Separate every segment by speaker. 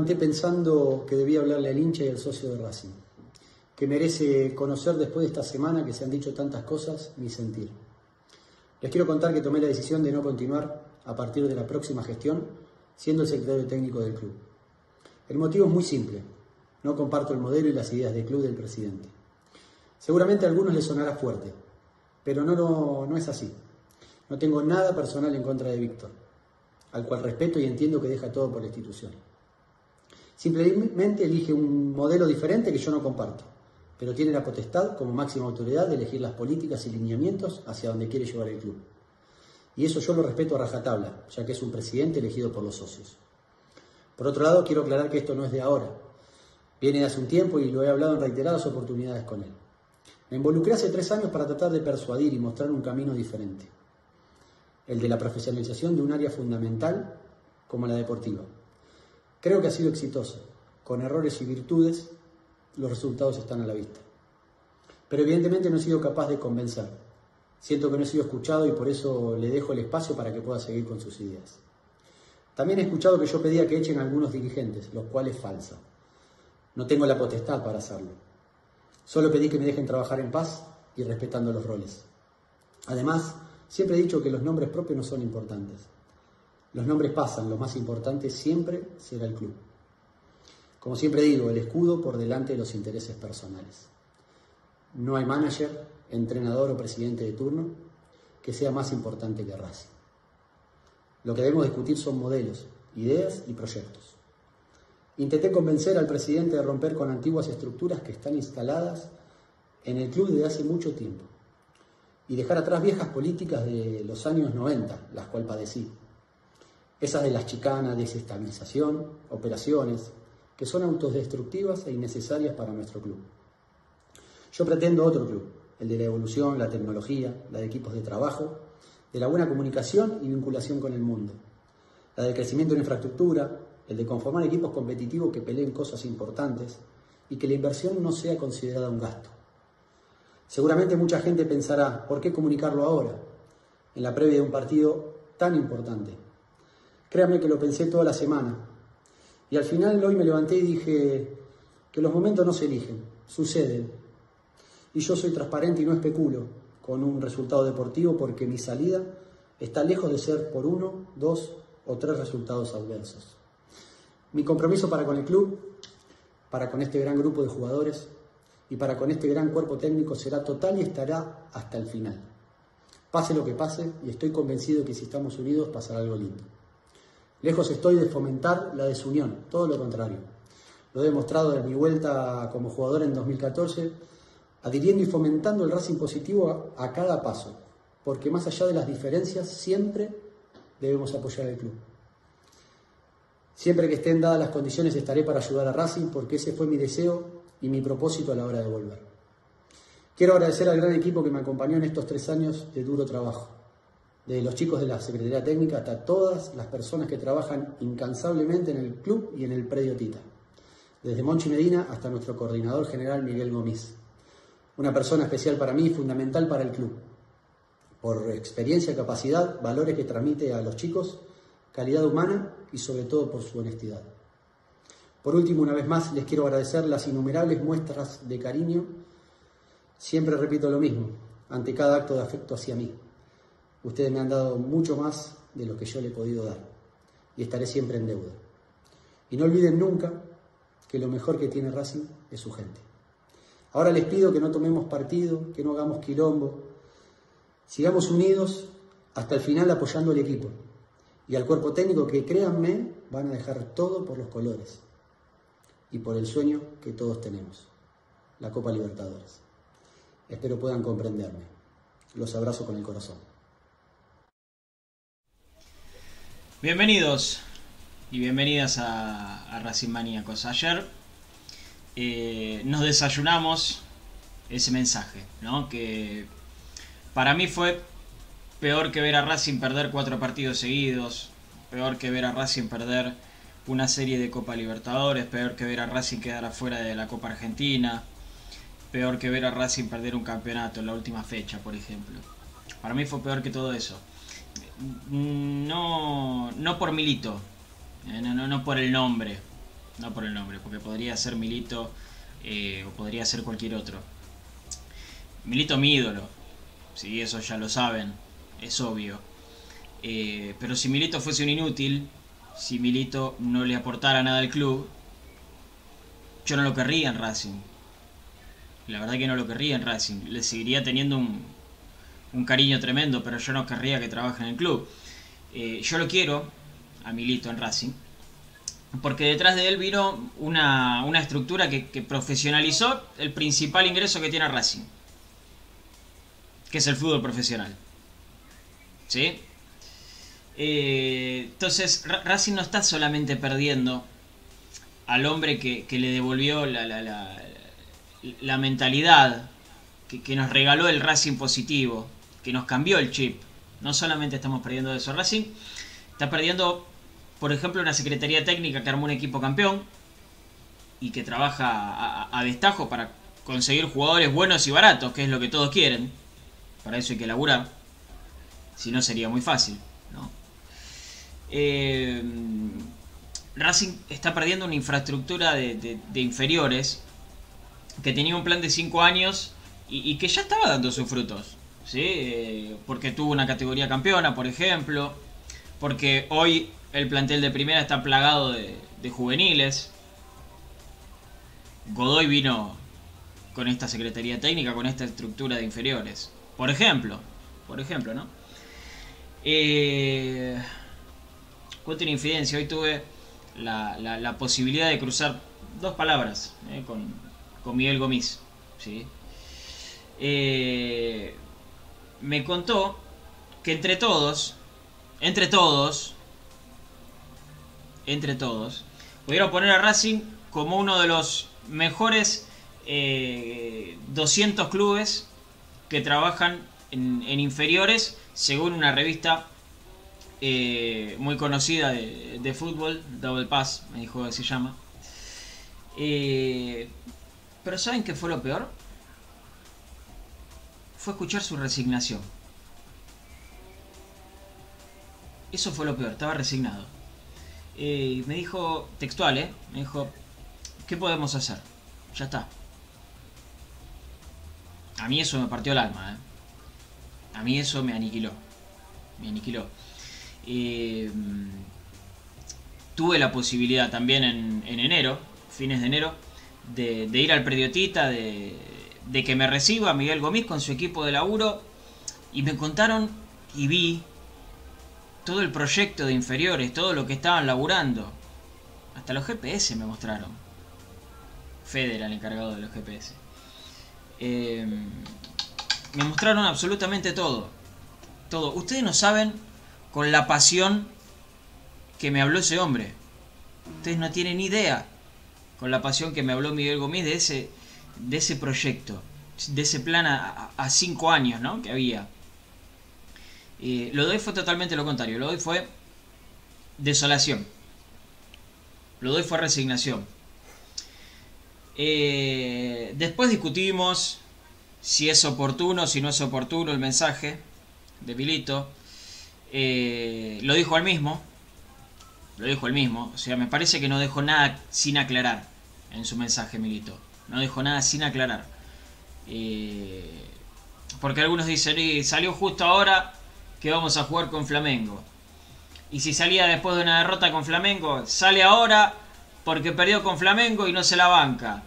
Speaker 1: Levanté pensando que debía hablarle al hincha y al socio de Racing, que merece conocer después de esta semana que se han dicho tantas cosas mi sentir. Les quiero contar que tomé la decisión de no continuar a partir de la próxima gestión siendo el secretario técnico del club. El motivo es muy simple. No comparto el modelo y las ideas del club del presidente. Seguramente a algunos les sonará fuerte, pero no, no, no es así. No tengo nada personal en contra de Víctor, al cual respeto y entiendo que deja todo por la institución. Simplemente elige un modelo diferente que yo no comparto, pero tiene la potestad como máxima autoridad de elegir las políticas y lineamientos hacia donde quiere llevar el club. Y eso yo lo respeto a rajatabla, ya que es un presidente elegido por los socios. Por otro lado, quiero aclarar que esto no es de ahora. Viene de hace un tiempo y lo he hablado en reiteradas oportunidades con él. Me involucré hace tres años para tratar de persuadir y mostrar un camino diferente, el de la profesionalización de un área fundamental como la deportiva. Creo que ha sido exitoso. Con errores y virtudes, los resultados están a la vista. Pero evidentemente no he sido capaz de convencer. Siento que no he sido escuchado y por eso le dejo el espacio para que pueda seguir con sus ideas. También he escuchado que yo pedía que echen a algunos dirigentes, lo cual es falso. No tengo la potestad para hacerlo. Solo pedí que me dejen trabajar en paz y respetando los roles. Además, siempre he dicho que los nombres propios no son importantes. Los nombres pasan, lo más importante siempre será el club. Como siempre digo, el escudo por delante de los intereses personales. No hay manager, entrenador o presidente de turno que sea más importante que Racing. Lo que debemos discutir son modelos, ideas y proyectos. Intenté convencer al presidente de romper con antiguas estructuras que están instaladas en el club desde hace mucho tiempo y dejar atrás viejas políticas de los años 90, las cuales padecí. Esas de las chicanas, desestabilización, operaciones, que son autodestructivas e innecesarias para nuestro club. Yo pretendo otro club, el de la evolución, la tecnología, la de equipos de trabajo, de la buena comunicación y vinculación con el mundo, la del crecimiento de la infraestructura, el de conformar equipos competitivos que peleen cosas importantes y que la inversión no sea considerada un gasto. Seguramente mucha gente pensará, ¿por qué comunicarlo ahora, en la previa de un partido tan importante? Créanme que lo pensé toda la semana. Y al final hoy me levanté y dije que los momentos no se eligen, suceden. Y yo soy transparente y no especulo con un resultado deportivo porque mi salida está lejos de ser por uno, dos o tres resultados adversos. Mi compromiso para con el club, para con este gran grupo de jugadores y para con este gran cuerpo técnico será total y estará hasta el final. Pase lo que pase y estoy convencido que si estamos unidos pasará algo lindo. Lejos estoy de fomentar la desunión, todo lo contrario. Lo he demostrado en mi vuelta como jugador en 2014, adhiriendo y fomentando el Racing positivo a, a cada paso, porque más allá de las diferencias siempre debemos apoyar al club. Siempre que estén dadas las condiciones estaré para ayudar a Racing porque ese fue mi deseo y mi propósito a la hora de volver. Quiero agradecer al gran equipo que me acompañó en estos tres años de duro trabajo desde los chicos de la Secretaría Técnica hasta todas las personas que trabajan incansablemente en el club y en el predio Tita, desde Monchi Medina hasta nuestro coordinador general Miguel Gómez. Una persona especial para mí y fundamental para el club, por experiencia, capacidad, valores que transmite a los chicos, calidad humana y sobre todo por su honestidad. Por último, una vez más, les quiero agradecer las innumerables muestras de cariño. Siempre repito lo mismo, ante cada acto de afecto hacia mí. Ustedes me han dado mucho más de lo que yo le he podido dar y estaré siempre en deuda. Y no olviden nunca que lo mejor que tiene Racing es su gente. Ahora les pido que no tomemos partido, que no hagamos quilombo, sigamos unidos hasta el final apoyando al equipo y al cuerpo técnico que créanme van a dejar todo por los colores y por el sueño que todos tenemos, la Copa Libertadores. Espero puedan comprenderme. Los abrazo con el corazón.
Speaker 2: Bienvenidos y bienvenidas a, a Racing Maníacos. Ayer eh, nos desayunamos ese mensaje, ¿no? Que para mí fue peor que ver a Racing perder cuatro partidos seguidos, peor que ver a Racing perder una serie de Copa Libertadores, peor que ver a Racing quedar afuera de la Copa Argentina, peor que ver a Racing perder un campeonato en la última fecha, por ejemplo. Para mí fue peor que todo eso no, no por Milito, eh, no, no, no por el nombre, no por el nombre, porque podría ser Milito eh, o podría ser cualquier otro. Milito mi ídolo, sí, eso ya lo saben, es obvio. Eh, pero si Milito fuese un inútil, si Milito no le aportara nada al club, yo no lo querría en Racing. La verdad que no lo querría en Racing. Le seguiría teniendo un, un cariño tremendo, pero yo no querría que trabaje en el club. Eh, yo lo quiero a Milito en Racing, porque detrás de él vino una, una estructura que, profesionalizó el principal ingreso que tiene Racing, que es el fútbol profesional. ¿Sí? Eh, entonces, Racing no está solamente perdiendo al hombre que, que le devolvió la, la, la, mentalidad, que, nos regaló el Racing positivo, que nos cambió el chip. No solamente estamos perdiendo eso, Racing está perdiendo, por ejemplo, una secretaría técnica que armó un equipo campeón y que trabaja a, destajo para conseguir jugadores buenos y baratos, que es lo que todos quieren. Para eso hay que laburar. Si no, sería muy fácil. ¿no? Eh, Racing está perdiendo una infraestructura de, de, de, inferiores que tenía un plan de 5 años y, que ya estaba dando sus frutos. ¿Sí? Eh, porque tuvo una categoría campeona, por ejemplo. Porque hoy el plantel de primera está plagado de, juveniles. Godoy vino con esta secretaría técnica, con esta estructura de inferiores. Por ejemplo. Por ejemplo, ¿no? Eh, cuento una infidencia. Hoy tuve la, posibilidad de cruzar dos palabras eh, con, con, Miguel Gomis. ¿sí? Eh, me contó que entre todos, entre todos, entre todos, pudieron poner a Racing como uno de los mejores eh, 200 clubes que trabajan en, inferiores según una revista eh, muy conocida de, de, fútbol, Double Pass, me dijo que se llama. Eh, pero ¿saben qué fue lo peor? Fue escuchar su resignación. Eso fue lo peor, estaba resignado. Eh, me dijo, textual, ¿eh? Me dijo, ¿qué podemos hacer? Ya está. A mí eso me partió el alma, ¿eh? A mí eso me aniquiló. Me aniquiló. Eh, tuve la posibilidad también en, en, enero, fines de enero, de, de ir al Prediotita, de, de, que me reciba Miguel Gomis con su equipo de laburo y me contaron y vi todo el proyecto de inferiores, todo lo que estaban laburando. Hasta los GPS me mostraron. Fede era el encargado de los GPS. Eh, me mostraron absolutamente todo. Todo. Ustedes no saben con la pasión que me habló ese hombre. Ustedes no tienen idea con la pasión que me habló Miguel Gómez de ese, de ese proyecto, de ese plan a, a cinco años ¿no? que había. Eh, lo de hoy fue totalmente lo contrario. Lo de hoy fue desolación. Lo de hoy fue resignación. Eh, después discutimos si es oportuno, si no es oportuno el mensaje de Milito. Eh, lo dijo él mismo. Lo dijo él mismo. O sea, me parece que no dejó nada sin aclarar en su mensaje, Milito. No dejó nada sin aclarar. Eh, porque algunos dicen, y salió justo ahora que vamos a jugar con Flamengo. Y si salía después de una derrota con Flamengo, sale ahora porque perdió con Flamengo y no se la banca.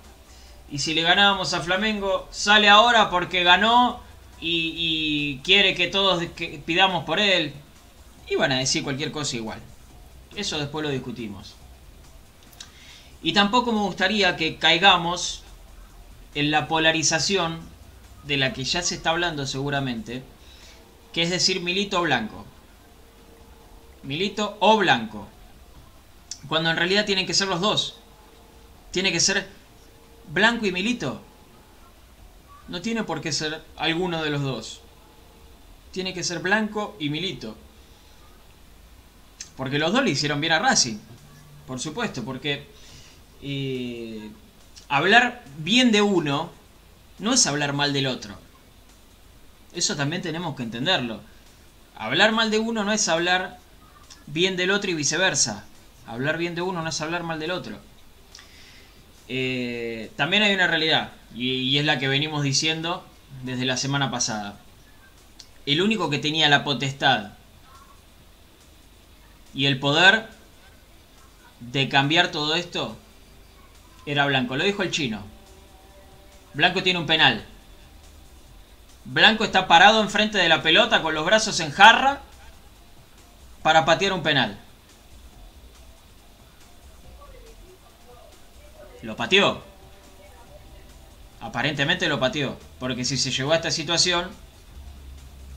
Speaker 2: Y si le ganábamos a Flamengo, sale ahora porque ganó y, y quiere que todos que pidamos por él. Iban a decir cualquier cosa igual. Eso después lo discutimos. Y tampoco me gustaría que caigamos en la polarización de la que ya se está hablando seguramente, que es decir Milito Blanco. Milito o Blanco. Cuando en realidad tienen que ser los dos. Tiene que ser Blanco y Milito. No tiene por qué ser alguno de los dos. Tiene que ser Blanco y Milito. Porque los dos le hicieron bien a Racing. Por supuesto, porque eh, hablar bien de uno no es hablar mal del otro. Eso también tenemos que entenderlo. Hablar mal de uno no es hablar bien del otro y viceversa. Hablar bien de uno no es hablar mal del otro. eh, también hay una realidad, y, es la que venimos diciendo desde la semana pasada. El único que tenía la potestad y el poder de cambiar todo esto era Blanco. Lo dijo el chino. Blanco tiene un penal. Blanco está parado enfrente de la pelota con los brazos en jarra para patear un penal. Lo pateó. Aparentemente lo pateó. Porque si se llegó a esta situación,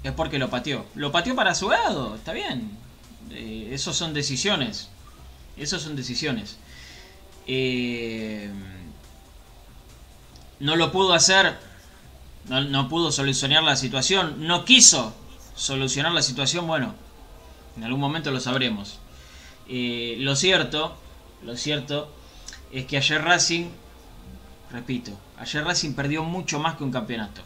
Speaker 2: es porque lo pateó. Lo pateó para su lado, está bien. Eh, son decisiones. Esos son decisiones. Eh, no lo pudo hacer. No, pudo solucionar la situación. No quiso solucionar la situación. Bueno, en algún momento lo sabremos. Eh, lo cierto, lo cierto es que ayer Racing, repito, ayer Racing perdió mucho más que un campeonato.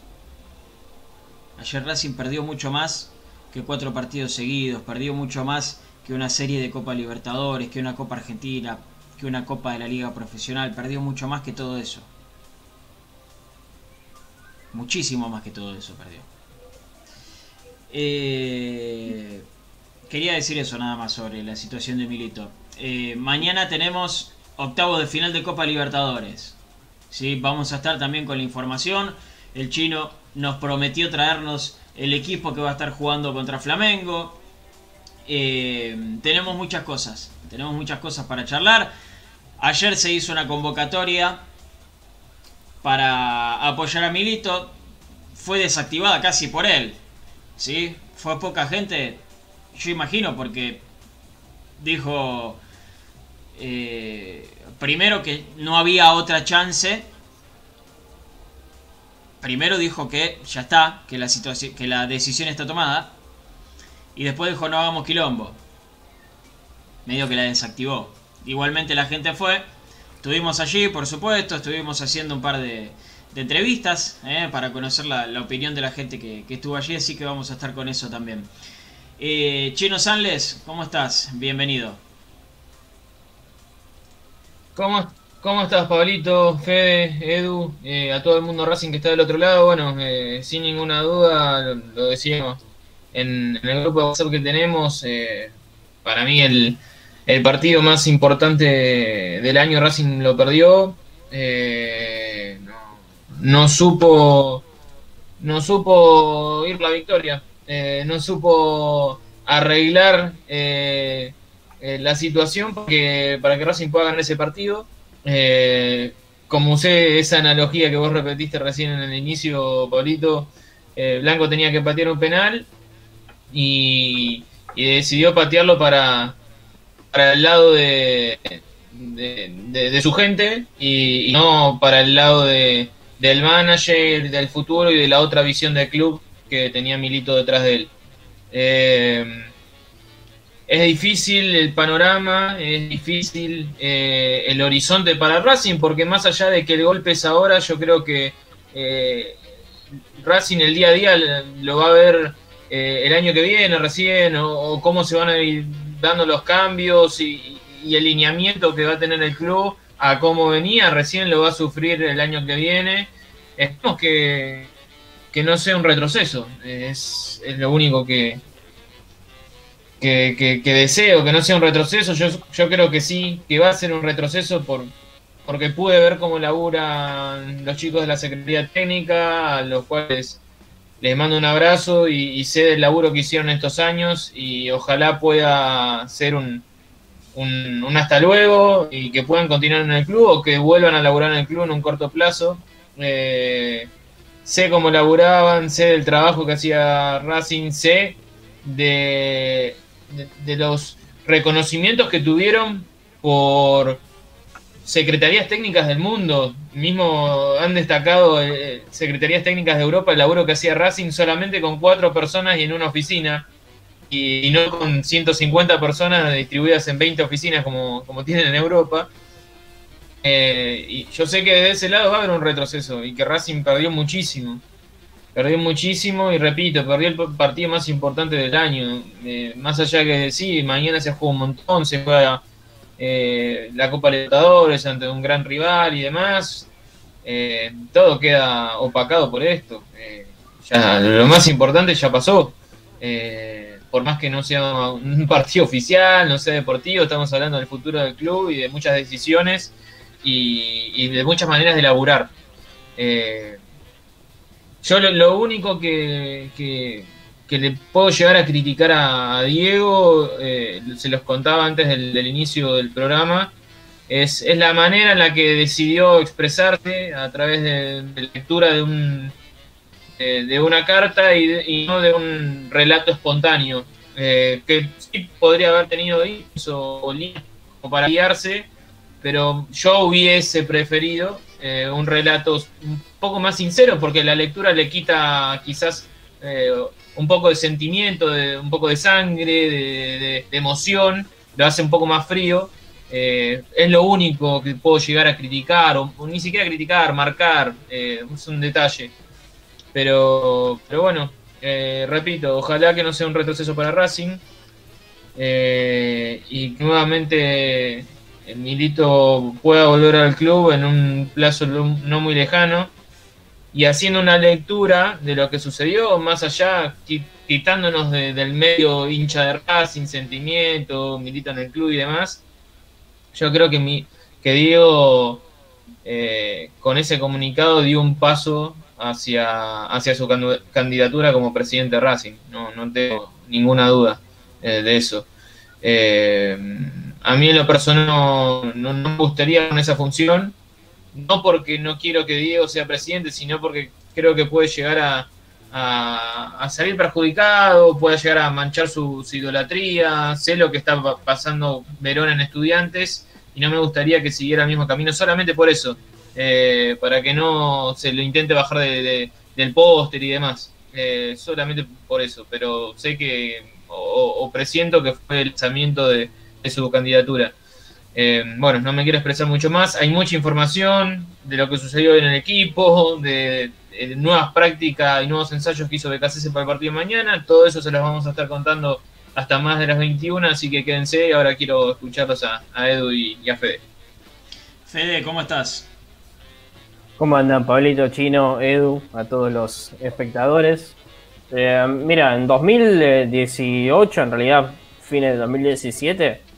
Speaker 2: Ayer Racing perdió mucho más que cuatro partidos seguidos, perdió mucho más que una serie de Copa Libertadores, que una Copa Argentina, que una Copa de la Liga Profesional, perdió mucho más que todo eso. Muchísimo más que todo eso perdió. Eh, quería decir eso nada más sobre la situación de Milito. Eh, mañana tenemos octavos de final de Copa Libertadores. ¿sí? Vamos a estar también con la información. El chino nos prometió traernos el equipo que va a estar jugando contra Flamengo. Eh, tenemos muchas cosas. Tenemos muchas cosas para charlar. Ayer se hizo una convocatoria para apoyar a Milito. Fue desactivada casi por él. ¿Sí? Fue poca gente. Yo imagino porque dijo eh, primero que no había otra chance. Primero dijo que ya está, que la, que la decisión está tomada. Y después dijo no hagamos quilombo. Medio que la desactivó. Igualmente la gente fue. Estuvimos allí, por supuesto. Estuvimos haciendo un par de, entrevistas eh, para conocer la, opinión de la gente que, estuvo allí. Así que vamos a estar con eso también. Eh, Chino Sanles, ¿cómo estás? Bienvenido.
Speaker 3: ¿Cómo, ¿Cómo estás, Pablito, Fede, Edu, eh, a todo el mundo Racing que está del otro lado? Bueno, eh, sin ninguna duda, lo, decíamos en, el grupo de WhatsApp que tenemos, eh, para mí el, partido más importante del año Racing lo perdió. No, supo no supo ir la victoria, no supo arreglar eh, la situación para que, para que Racing pueda ganar ese partido. Eh, como usé esa analogía que vos repetiste recién en el inicio, Paulito, eh, Blanco tenía que patear un penal y, decidió patearlo para, para el lado de, de, su gente y, no para el lado de, del manager, del futuro y de la otra visión del club que tenía Milito detrás de él. Eh, es difícil el panorama, es difícil eh, el horizonte para Racing, porque más allá de que el golpe es ahora, yo creo que eh, Racing el día a día lo va a ver eh, el año que viene recién, o, cómo se van a dando los cambios y, el lineamiento que va a tener el club a cómo venía, recién lo va a sufrir el año que viene. Esperemos que, que no sea un retroceso, es lo único que, que, deseo, que no sea un retroceso. Yo, yo creo que sí, que va a ser un retroceso por, porque pude ver cómo laburan los chicos de la Secretaría Técnica, a los cuales les mando un abrazo y, sé del laburo que hicieron estos años y ojalá pueda ser un, un, hasta luego y que puedan continuar en el club o que vuelvan a laburar en el club en un corto plazo. Eh, sé cómo laburaban, sé del trabajo que hacía Racing, sé de de, los reconocimientos que tuvieron por secretarías técnicas del mundo. Mismo han destacado eh, secretarías técnicas de Europa el laburo que hacía Racing solamente con cuatro personas y en una oficina. Y, no con 150 personas distribuidas en 20 oficinas como, como tienen en Europa. Eh, y yo sé que de ese lado va a haber un retroceso y que Racing perdió muchísimo. Perdió muchísimo y repito, perdió el partido más importante del año. Eh, más allá que sí, mañana se juega un montón, se juega eh, la Copa Libertadores ante un gran rival y demás, eh, todo queda opacado por esto. Eh, ya, lo más importante ya pasó. por más que no sea un partido oficial, no sea deportivo, estamos hablando del futuro del club y de muchas decisiones y, de muchas maneras de laburar. yo lo, único que que le puedo llegar a criticar a, Diego, eh, se los contaba antes del, inicio del programa, es, la manera en la que decidió expresarse a través de, la lectura de, un, de una carta y, no de un relato espontáneo, eh, que sí podría haber tenido o para guiarse, pero yo hubiese preferido eh, un relato un poco más sincero, porque la lectura le quita quizás un poco de sentimiento, de, un poco de sangre, de, emoción, lo hace un poco más frío. Eh, es lo único que puedo llegar a criticar, o, ni siquiera criticar, marcar, eh, es un detalle. Pero, pero bueno, eh, repito, ojalá que no sea un retroceso para Racing y nuevamente el Milito pueda volver al club en un plazo no muy lejano y haciendo una lectura de lo que sucedió, más allá, quitándonos del medio hincha de Racing, sentimiento, milita en el club y demás, yo creo que, mi, que Diego eh, con ese comunicado dio un paso hacia, hacia su candidatura como presidente de Racing, no, no tengo ninguna duda eh, de eso. Eh, a mí en lo personal no, no me gustaría con esa función, no porque no quiero que Diego sea presidente, sino porque creo que puede llegar a, salir perjudicado, puede llegar a manchar su, idolatría, sé lo que está pasando Verón en estudiantes y no me gustaría que siguiera el mismo camino solamente por eso, eh, para que no se lo intente bajar del póster y demás, eh, solamente por eso, pero sé que o, presiento que fue el lanzamiento de su candidatura. Eh, bueno, no me quiero expresar mucho más. Hay mucha información de lo que sucedió en el equipo, de, nuevas prácticas y nuevos ensayos que hizo BKC para el partido de mañana. Todo eso se los vamos a estar contando hasta más de las 21, así que quédense. Ahora quiero escucharlos a, Edu y, a Fede.
Speaker 2: Fede, ¿cómo estás?
Speaker 4: ¿Cómo andan, Pablito, Chino, Edu, a todos los espectadores? Eh, mira, en 2018, en realidad, fines de 2017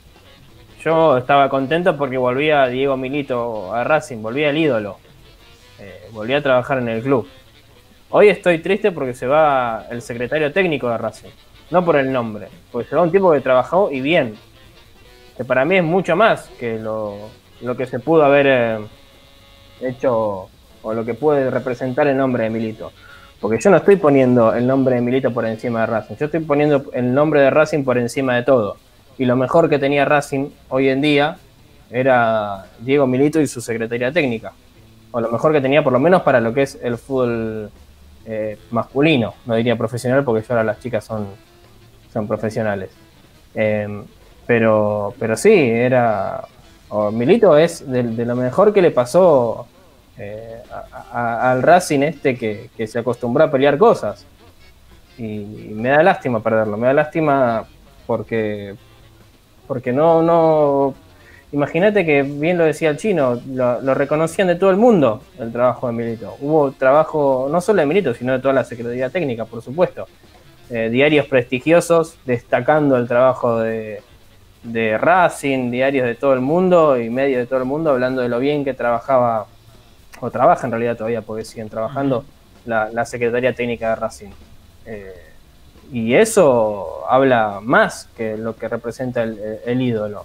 Speaker 4: yo estaba contento porque volvía Diego Milito a Racing, volvía el ídolo. Eh, volvía a trabajar en el club. Hoy estoy triste porque se va el secretario técnico de Racing. No por el nombre, porque se va un tipo que trabajó y bien. Que para mí es mucho más que lo, que se pudo haber eh, hecho o lo que puede representar el nombre de Milito. Porque yo no estoy poniendo el nombre de Milito por encima de Racing, yo estoy poniendo el nombre de Racing por encima de todo y lo mejor que tenía Racing hoy en día era Diego Milito y su secretaría técnica. O lo mejor que tenía por lo menos para lo que es el fútbol eh, masculino, no diría profesional porque ahora las chicas son, son profesionales. Em, pero, pero sí, era... Milito es de, lo mejor que le pasó eh, al Racing este que, que se acostumbró a pelear cosas. Y me da lástima perderlo, me da lástima porque porque no, no, imagínate que bien lo decía el chino, lo, reconocían de todo el mundo el trabajo de Milito. Hubo trabajo no solo de Milito, sino de toda la Secretaría Técnica, por supuesto. Eh, diarios prestigiosos destacando el trabajo de, de Racing, diarios de todo el mundo y medios de todo el mundo hablando de lo bien que trabajaba, o trabaja en realidad todavía porque siguen trabajando, la, Secretaría Técnica de Racing. Eh, y eso habla más que lo que representa el, ídolo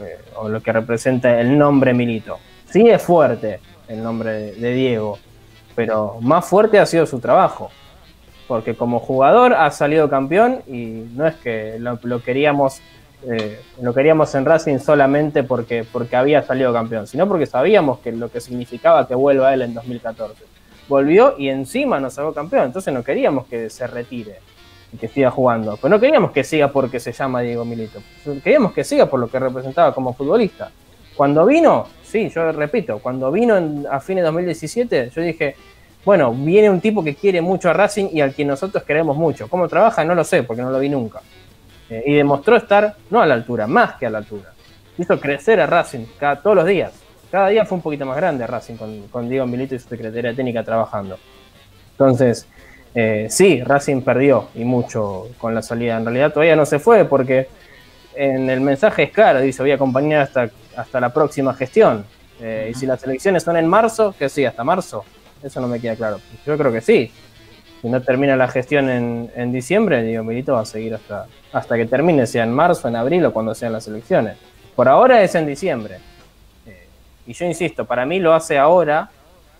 Speaker 4: eh, o lo que representa el nombre Milito. Sí es fuerte el nombre de, Diego, pero más fuerte ha sido su trabajo. Porque como jugador ha salido campeón y no es que lo, queríamos eh, lo queríamos en Racing solamente porque, porque había salido campeón, sino porque sabíamos que lo que significaba que vuelva él en 2014. Volvió y encima nos sacó campeón, entonces no queríamos que se retire que siga jugando. Pero no queríamos que siga porque se llama Diego Milito. Queríamos que siga por lo que representaba como futbolista. Cuando vino, sí, yo repito, cuando vino a fines de 2017, yo dije, bueno, viene un tipo que quiere mucho a Racing y al que nosotros queremos mucho. ¿Cómo trabaja? No lo sé, porque no lo vi nunca. Eh, y demostró estar no a la altura, más que a la altura. hizo crecer a Racing cada, todos los días. Cada día fue un poquito más grande Racing con, con Diego Milito y su secretaria técnica trabajando. Entonces, eh, sí, Racing perdió y mucho con la salida. En realidad todavía no se fue porque en el mensaje es claro, dice voy a acompañar hasta, hasta la próxima gestión. Eh, y si las elecciones son en marzo, que sí, hasta marzo. Eso no me queda claro. Yo creo que sí. Si no termina la gestión en, en diciembre, Diego Milito va a seguir hasta, hasta que termine, sea en marzo, en abril o cuando sean las elecciones. Por ahora es en diciembre. Eh, y yo insisto, para mí lo hace ahora,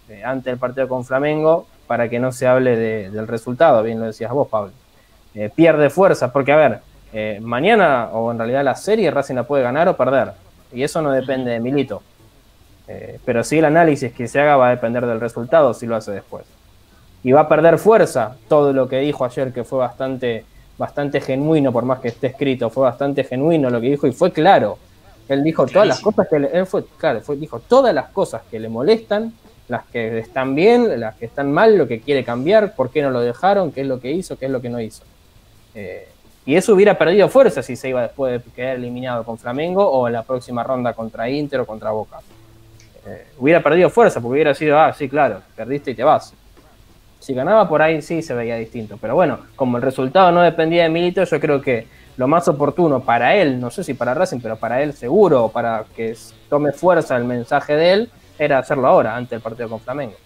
Speaker 4: eh, ante el partido con Flamengo, para que no se hable del resultado, bien lo decías vos, Pablo. Eh, pierde fuerza, porque a ver, mañana o en realidad la serie Racing la puede ganar o perder. Y eso no depende de Milito. pero sí el análisis que se haga va a depender del resultado si lo hace después. Y va a perder fuerza todo lo que dijo ayer, que fue bastante, bastante genuino, por más que esté escrito, fue bastante genuino lo que dijo y fue claro él dijo todas las cosas que le, él fue, claro, fue, dijo todas las cosas que le molestan, las que están bien, las que están mal, lo que quiere cambiar, por qué no lo dejaron, qué es lo que hizo, qué es lo que no hizo. Eh, y eso hubiera perdido fuerza si se iba después de quedar eliminado con Flamengo o en la próxima ronda contra Inter o contra Boca. Eh, hubiera perdido fuerza porque hubiera sido, ah, sí, claro, perdiste y te vas. Si ganaba por ahí sí se veía distinto. Pero bueno, como el resultado no dependía de Milito, yo creo que lo más oportuno para él, no sé si para Racing, pero para él seguro, para que tome fuerza el mensaje de él, era hacerlo ahora, ante el partido con Flamengo.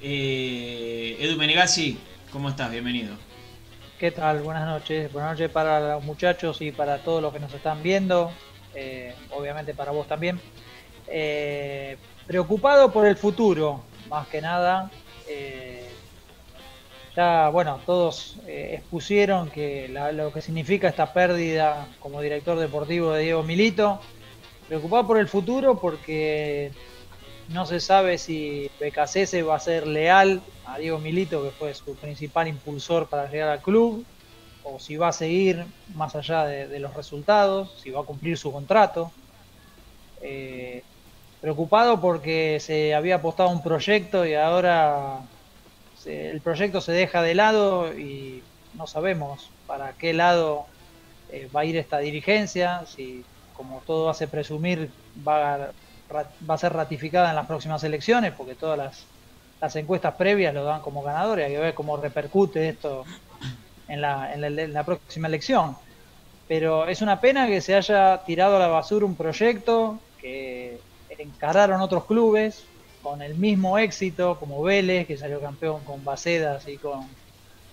Speaker 2: Eh, Edu Menegazzi, ¿cómo estás? Bienvenido.
Speaker 5: ¿Qué tal? Buenas noches. Buenas noches para los muchachos y para todos los que nos están viendo. Eh, obviamente para vos también. Eh, preocupado por el futuro, más que nada. Eh, ya, bueno, todos eh, expusieron que lo que significa esta pérdida como director deportivo de Diego Milito. Preocupado por el futuro porque no se sabe si BKC va a ser leal a Diego Milito, que fue su principal impulsor para llegar al club, o si va a seguir más allá de, los resultados, si va a cumplir su contrato. Eh, preocupado porque se había apostado un proyecto y ahora el proyecto se deja de lado y no sabemos para qué lado eh, va a ir esta dirigencia, si como todo hace presumir va a, va a ser ratificada en las próximas elecciones, porque todas las, las encuestas previas lo dan como ganador y hay que ver cómo repercute esto en la, en la próxima elección. Pero es una pena que se haya tirado a la basura un proyecto que encararon otros clubes, con el mismo éxito como Vélez, que salió campeón con Bacedas y con,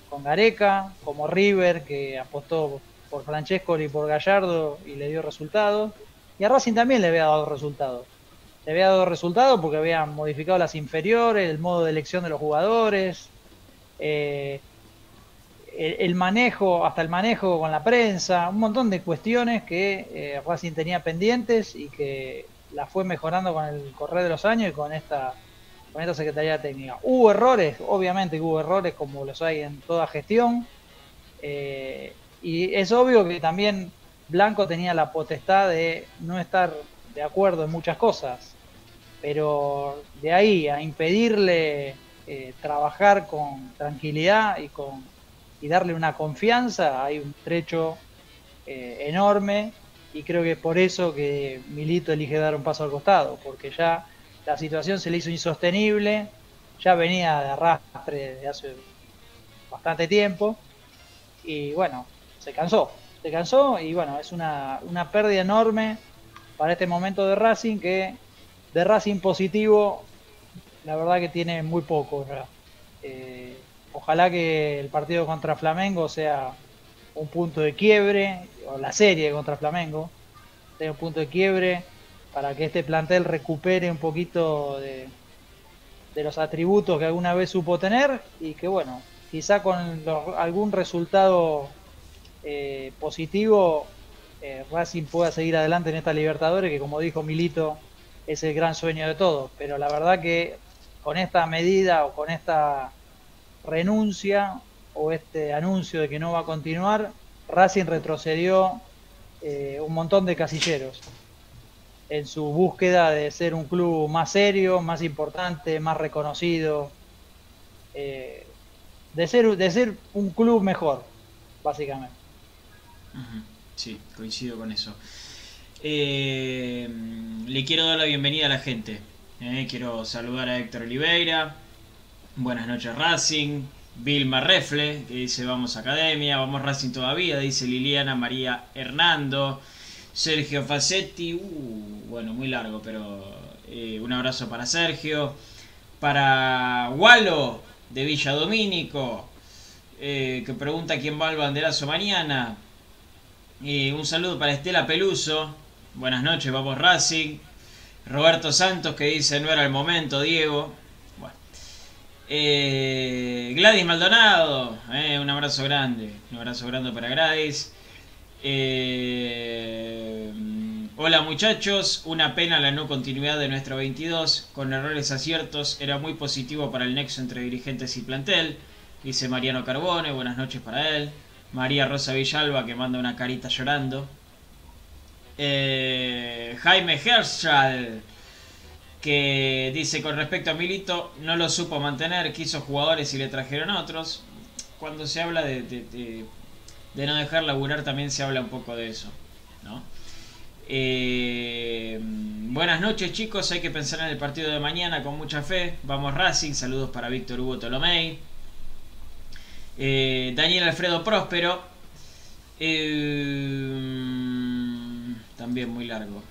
Speaker 5: con Gareca, como River, que apostó por Francesco y por Gallardo y le dio resultados. Y a Racing también le había dado resultados. Le había dado resultados porque habían modificado las inferiores, el modo de elección de los jugadores, eh, el, manejo, hasta el manejo con la prensa, un montón de cuestiones que eh, Racing tenía pendientes y que la fue mejorando con el correr de los años y con esta, con esta Secretaría Técnica. Hubo errores, obviamente hubo errores como los hay en toda gestión. Eh, y es obvio que también Blanco tenía la potestad de no estar de acuerdo en muchas cosas. Pero de ahí a impedirle eh, trabajar con tranquilidad y, con, y darle una confianza, hay un trecho eh, enorme y creo que por eso que Milito elige dar un paso al costado, porque ya la situación se le hizo insostenible, ya venía de arrastre de hace bastante tiempo y bueno, se cansó, se cansó y bueno, es una, una pérdida enorme para este momento de Racing que de Racing positivo la verdad que tiene muy poco. Eh, ojalá que el partido contra Flamengo sea un punto de quiebre, o la serie contra Flamengo, sea un punto de quiebre para que este plantel recupere un poquito de, los atributos que alguna vez supo tener y que bueno, quizá con algún resultado eh, positivo eh, Racing pueda seguir adelante en esta Libertadores, que como dijo Milito, es el gran sueño de todos. Pero la verdad que con esta medida o con esta renuncia o este anuncio de que no va a continuar, Racing retrocedió eh, un montón de casilleros en su búsqueda de ser un club más serio, más importante, más reconocido, eh, de, ser, de ser un club mejor, básicamente.
Speaker 2: sí, coincido con eso. Eh, le quiero dar la bienvenida a la gente. quiero saludar a Héctor Oliveira. Buenas noches Racing. Vilma Refle, que dice vamos Academia. Vamos Racing todavía, dice Liliana María Hernando. Sergio Facetti. Uh, bueno, muy largo, pero eh, un abrazo para Sergio. Para Walo de Villa Domínico. eh, que pregunta quién va al banderazo mañana. Y un saludo para Estela Peluso. Buenas noches, vamos Racing. Roberto Santos que dice no era el momento, Diego. Eh, Gladys Maldonado, eh, un abrazo grande. Un abrazo grande para Gladys. Eh, hola muchachos, una pena la no continuidad de nuestro 22. Con errores aciertos, era muy positivo para el nexo entre dirigentes y plantel. Dice Mariano Carbone, buenas noches para él. María Rosa Villalba que manda una carita llorando. Jaime Herschel que dice con respecto a Milito no lo supo mantener, quiso jugadores y le trajeron otros. Cuando se habla de, de, no dejar laburar también se habla un poco de eso. ¿no? Eh, buenas noches chicos, hay que pensar en el partido de mañana con mucha fe. Vamos Racing, saludos para Víctor Hugo Tolomei. Eh, Daniel Alfredo Próspero. Eh, también muy largo,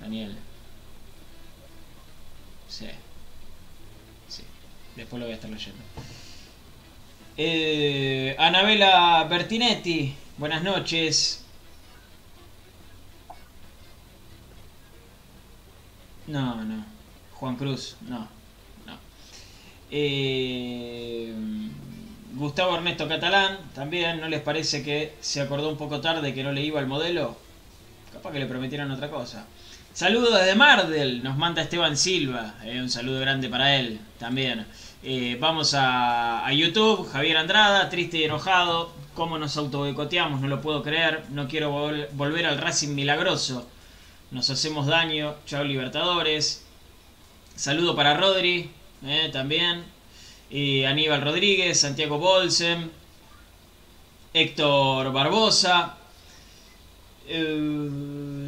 Speaker 2: Daniel. Sí. Sí. Después lo voy a estar leyendo. Eh, Anabela Bertinetti. Buenas noches. No, no. Juan Cruz, no. No. Eh, Gustavo Ernesto Catalán, también, ¿no les parece que se acordó un poco tarde que no le iba el modelo? Capaz que le prometieron otra cosa. Saludos desde Mardel, nos manda Esteban Silva, eh, un saludo grande para él también. Eh, vamos a, YouTube, Javier Andrada, triste y enojado, cómo nos autoboicoteamos, no lo puedo creer, no quiero vol- volver al Racing milagroso, nos hacemos daño, chao Libertadores. Saludo para Rodri, eh, también. Y Aníbal Rodríguez, Santiago Bolsen, Héctor Barbosa,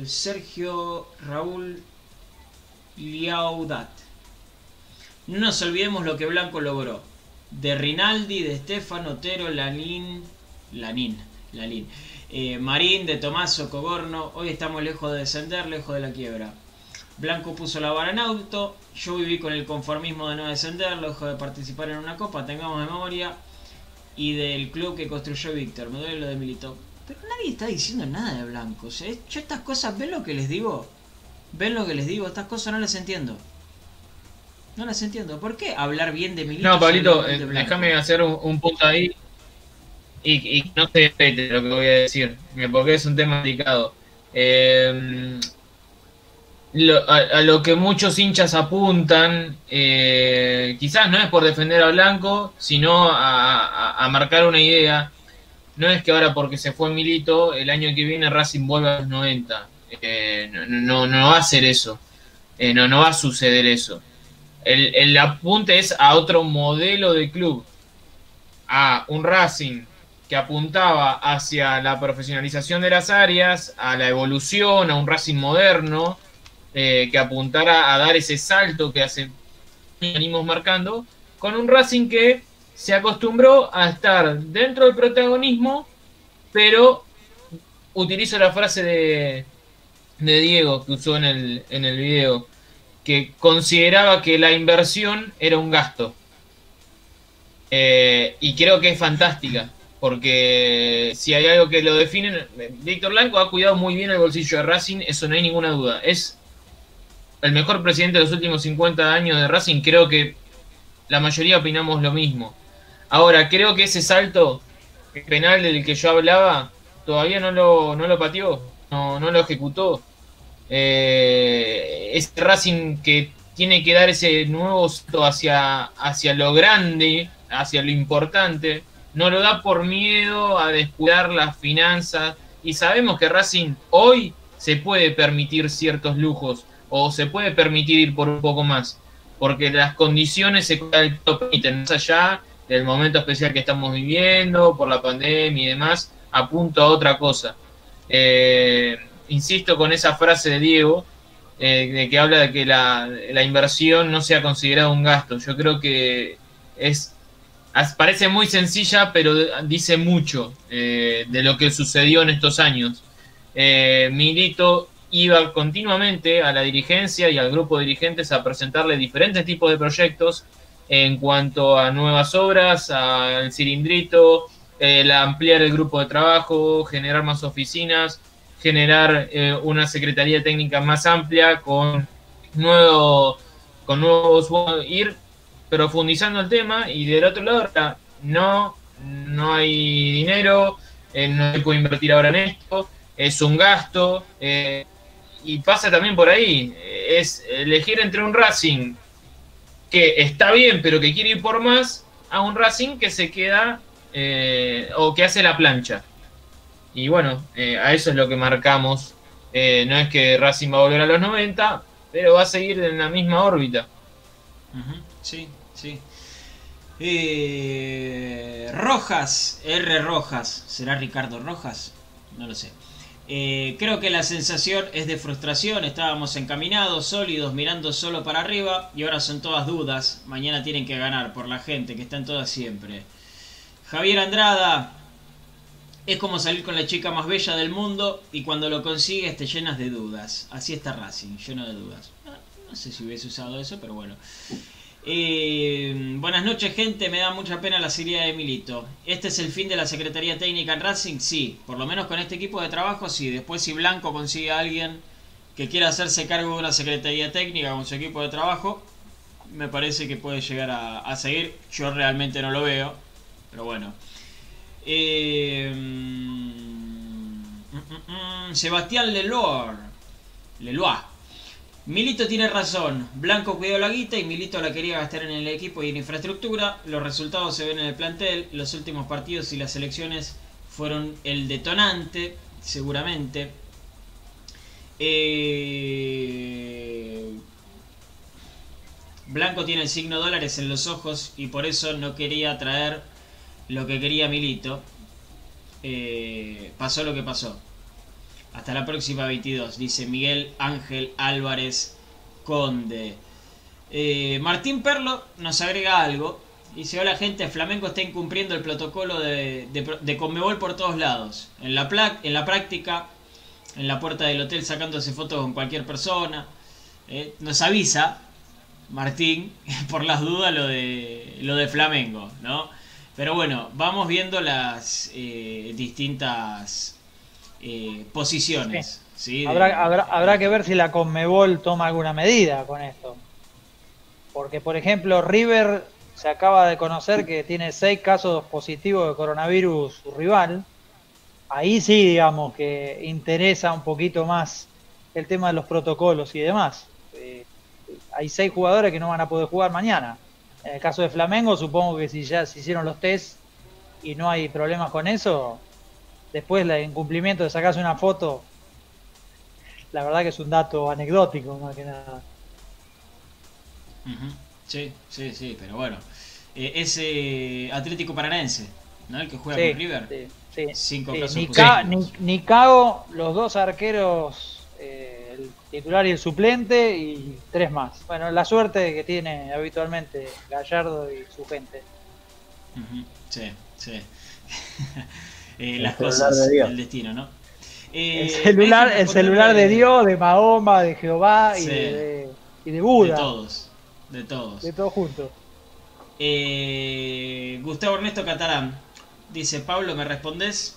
Speaker 2: Sergio Raúl Liaudat. No nos olvidemos lo que Blanco logró. De Rinaldi, de Stefano, Otero, Lanín, Lanín, Lanín, eh, Marín, de Tomaso, Cogorno. Hoy estamos lejos de descender, lejos de la quiebra. Blanco puso la vara en auto. Yo viví con el conformismo de no descender, lejos de participar en una copa. Tengamos memoria. Y del club que construyó Víctor. Me duele lo de Milito. Pero nadie está diciendo nada de Blanco. O sea, yo estas cosas, ¿ven lo que les digo? ¿Ven lo que les digo? Estas cosas no las entiendo. No las entiendo. ¿Por qué hablar bien de Milito?
Speaker 3: No, Pablito, eh, déjame hacer un, un punto ahí y, y no se despete lo que voy a decir, eh, porque es un tema delicado. Eh, lo- a, a lo que muchos hinchas apuntan, eh, quizás no es por defender a Blanco, sino a, a- a marcar una idea. No es que ahora porque se fue Milito, el año que viene Racing vuelve a los 90. Eh, no, no, no va a ser eso. Eh, no, no va a suceder eso. El, el apunte es a otro modelo de club, a un Racing que apuntaba hacia la profesionalización de las áreas, a la evolución, a un Racing moderno, eh, que apuntara a dar ese salto que hace venimos marcando, con un Racing que se acostumbró a estar dentro del protagonismo, pero utilizo la frase de, de Diego que usó en el, en el video, que consideraba que la inversión era un gasto. Eh, y creo que es fantástica, porque si hay algo que lo define, Víctor Blanco ha cuidado muy bien el bolsillo de Racing, eso no hay ninguna duda. Es el mejor presidente de los últimos 50 años de Racing, creo que la mayoría opinamos lo mismo. Ahora, creo que ese salto penal del que yo hablaba todavía no lo, no lo pateó, no, no lo ejecutó. Eh, ese Racing que tiene que dar ese nuevo salto hacia, hacia lo grande, hacia lo importante, no lo da por miedo a descuidar las finanzas. Y sabemos que Racing hoy se puede permitir ciertos lujos o se puede permitir ir por un poco más, porque las condiciones se permiten, más allá del momento especial que estamos viviendo, por la pandemia y demás, apunto a otra cosa. Eh, insisto con esa frase de Diego, eh, de que habla de que la, inversión no sea considerada un gasto. Yo creo que es parece muy sencilla, pero dice mucho eh, de lo que sucedió en estos años. Milito iba continuamente a la dirigencia y al grupo de dirigentes a presentarle diferentes tipos de proyectos en cuanto a nuevas obras, al cilindrito, el ampliar el grupo de trabajo, generar más oficinas, generar eh, una secretaría técnica más amplia con nuevo, con nuevos ir profundizando el tema y del otro lado no no hay dinero, eh, no se puede invertir ahora en esto, es un gasto eh, y pasa también por ahí, es elegir entre un Racing que está bien pero que quiere ir por más a un Racing que se queda o que hace la plancha. Y bueno, eh, a eso es lo que marcamos. Eh, no es que Racing va a volver a los 90, pero va a seguir en la misma órbita.
Speaker 2: Sí, sí. Eh, Rojas, R. Rojas, ¿será Ricardo Rojas? No lo sé. Creo que la sensación es de frustración. Estábamos encaminados, sólidos, mirando solo para arriba y ahora son todas dudas. Mañana tienen que ganar por la gente, que están todas siempre. Javier Andrada, es como salir con la chica más bella del mundo y cuando lo consigues te llenas de dudas. Así está Racing, lleno de dudas. Ah, no, sé si hubiese usado eso, pero bueno. Eh, buenas noches, gente. Me da mucha pena la salida de Milito. ¿Este es el fin de la Secretaría Técnica en Racing? Sí, por lo menos con este equipo de trabajo, sí. Después, si Blanco consigue a alguien que quiera hacerse cargo de una Secretaría Técnica con su equipo de trabajo, me parece que puede llegar a, seguir. Yo realmente no lo veo, pero bueno. Eh, mm, mm, mm, Sebastián Leloir. Leloir. Milito tiene razón. Blanco cuidó la guita y Milito la quería gastar en el equipo y en infraestructura. Los resultados se ven en el plantel. Los últimos partidos y las elecciones fueron el detonante, seguramente. Eh, Blanco tiene el signo dólares en los ojos y por eso no quería traer lo que quería Milito. Eh, pasó lo que pasó. Hasta la próxima 22, dice Miguel Ángel Álvarez Conde. Eh, Martín Perlo nos agrega algo. Dice, hola gente, Flamengo está incumpliendo el protocolo de, de, Conmebol por todos lados. En la, en la práctica, en la puerta del hotel sacándose fotos con cualquier persona. Eh, nos avisa Martín, por las dudas, lo de, lo Flamengo, ¿no? Pero bueno, vamos viendo las eh, distintas eh, posiciones.
Speaker 5: Habrá, habrá, que ver si la Conmebol toma alguna medida con esto. Porque, por ejemplo, River se acaba de conocer que tiene seis casos positivos de coronavirus su rival. Ahí sí, digamos, que interesa un poquito más el tema de los protocolos y demás. Eh, hay seis jugadores que no van a poder jugar mañana. En el caso de Flamengo, supongo que si ya se hicieron los test y no hay problemas con eso, después el incumplimiento de sacarse una foto, la verdad que es un dato anecdótico más que nada.
Speaker 2: Sí, sí, sí, pero bueno. Eh, ese Atlético Paranaense, ¿no? El que juega con River. Sí, Cinco
Speaker 5: sí. Ni, ni, Cago, los dos arqueros. Eh, titular y el suplente y tres más. Bueno, la suerte que tiene habitualmente Gallardo y su gente.
Speaker 2: Sí, sí. Eh, las cosas del destino, ¿no?
Speaker 5: Eh, el celular, el celular de Dios, de Mahoma, de Jehová y, de, y de Buda.
Speaker 2: De todos, de todos.
Speaker 5: De todos juntos.
Speaker 2: Eh, Gustavo Ernesto Catalán dice, Pablo, ¿me respondes?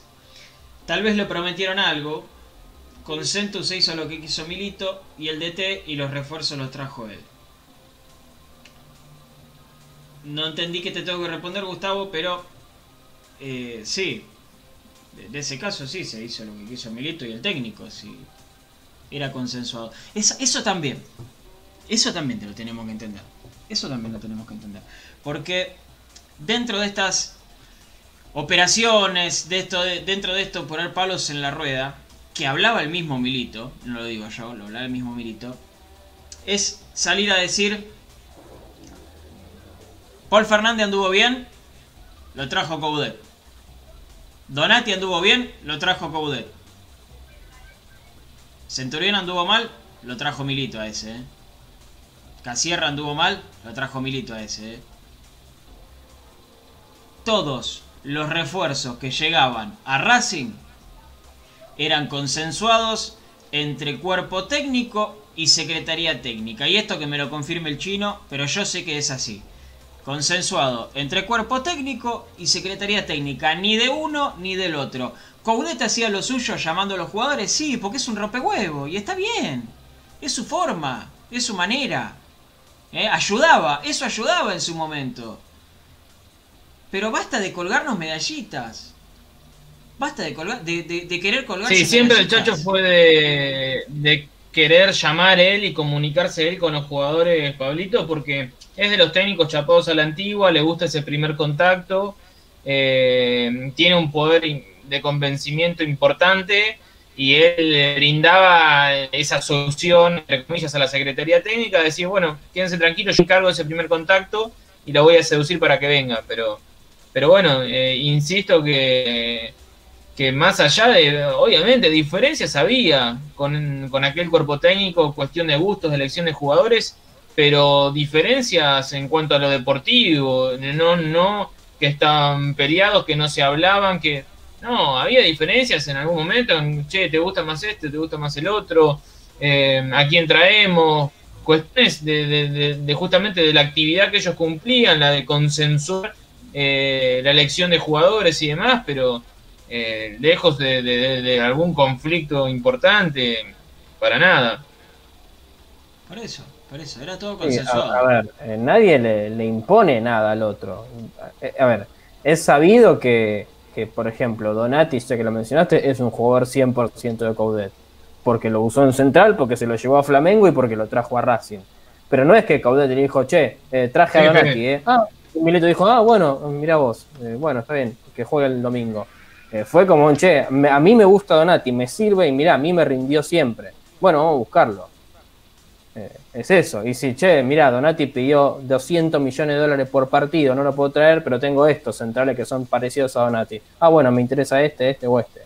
Speaker 2: Tal vez le prometieron algo, con Centu se hizo lo que quiso Milito y el DT y los refuerzos los trajo él. No entendí que te tengo que responder, Gustavo, pero eh, sí, de, ese caso sí se hizo lo que quiso Milito y el técnico, sí, era consensuado. Eso, también, eso también te lo tenemos que entender. Eso también lo tenemos que entender. Porque dentro de estas operaciones, de esto, dentro de esto poner palos en la rueda, que hablaba el mismo Milito, no lo digo yo, lo hablaba el mismo Milito, es salir a decir, Paul Fernández anduvo bien, lo trajo Coudet. Donati anduvo bien, lo trajo Coudet. Centurión anduvo mal, lo trajo Milito a ese. ¿eh? Casierra anduvo mal, lo trajo Milito a ese. ¿eh? Todos los refuerzos que llegaban a Racing eran consensuados entre cuerpo técnico y secretaría técnica. Y esto que me lo confirme el chino, pero yo sé que es así. Consensuado entre cuerpo técnico y secretaría técnica, ni de uno ni del otro. Coudet hacía lo suyo llamando a los jugadores, sí, porque es un rompehuevo y está bien. Es su forma, es su manera. ¿Eh? Ayudaba, eso ayudaba en su momento. Pero basta de colgarnos medallitas. Basta de, colgar, de, de, querer colgarse
Speaker 3: Sí, siempre el Chacho fue de, de querer llamar él y comunicarse él con los jugadores, Pablito, porque es de los técnicos chapados a la antigua, le gusta ese primer contacto, eh, tiene un poder de convencimiento importante y él brindaba esa solución, entre comillas, a la Secretaría Técnica, decir, bueno, quédense tranquilos, yo encargo ese primer contacto y la voy a seducir para que venga, pero, pero bueno, eh, insisto que que más allá de, obviamente, diferencias había con, con, aquel cuerpo técnico, cuestión de gustos, de elección de jugadores, pero diferencias en cuanto a lo deportivo, no, no que estaban peleados, que no se hablaban, que no, había diferencias en algún momento, che, te gusta más este, te gusta más el otro, eh, a quién traemos, cuestiones de, de, justamente de la actividad que ellos cumplían, la de consensuar eh, la elección de jugadores y demás, pero eh, lejos de, algún conflicto importante, para nada.
Speaker 2: Por eso, por eso, era todo consensuado.
Speaker 4: a, ver, eh, nadie le, impone nada al otro. Eh, a ver, es sabido que, que, por ejemplo, Donati, ya que lo mencionaste, es un jugador 100% de Caudet. Porque lo usó en Central, porque se lo llevó a Flamengo y porque lo trajo a Racing. Pero no es que Caudet le dijo, che, traje a Donati, ¿eh? Ah, y Milito dijo, ah, bueno, mira vos, bueno, está bien, que juegue el domingo. Eh, fue como, che, a mí me gusta Donati, me sirve y mira, a mí me rindió siempre. Bueno, vamos a buscarlo. Eh, es eso. Y si, che, mira, Donati pidió 200 millones de dólares por partido, no lo puedo traer, pero tengo estos centrales que son parecidos a Donati. Ah, bueno, me interesa este, este o este.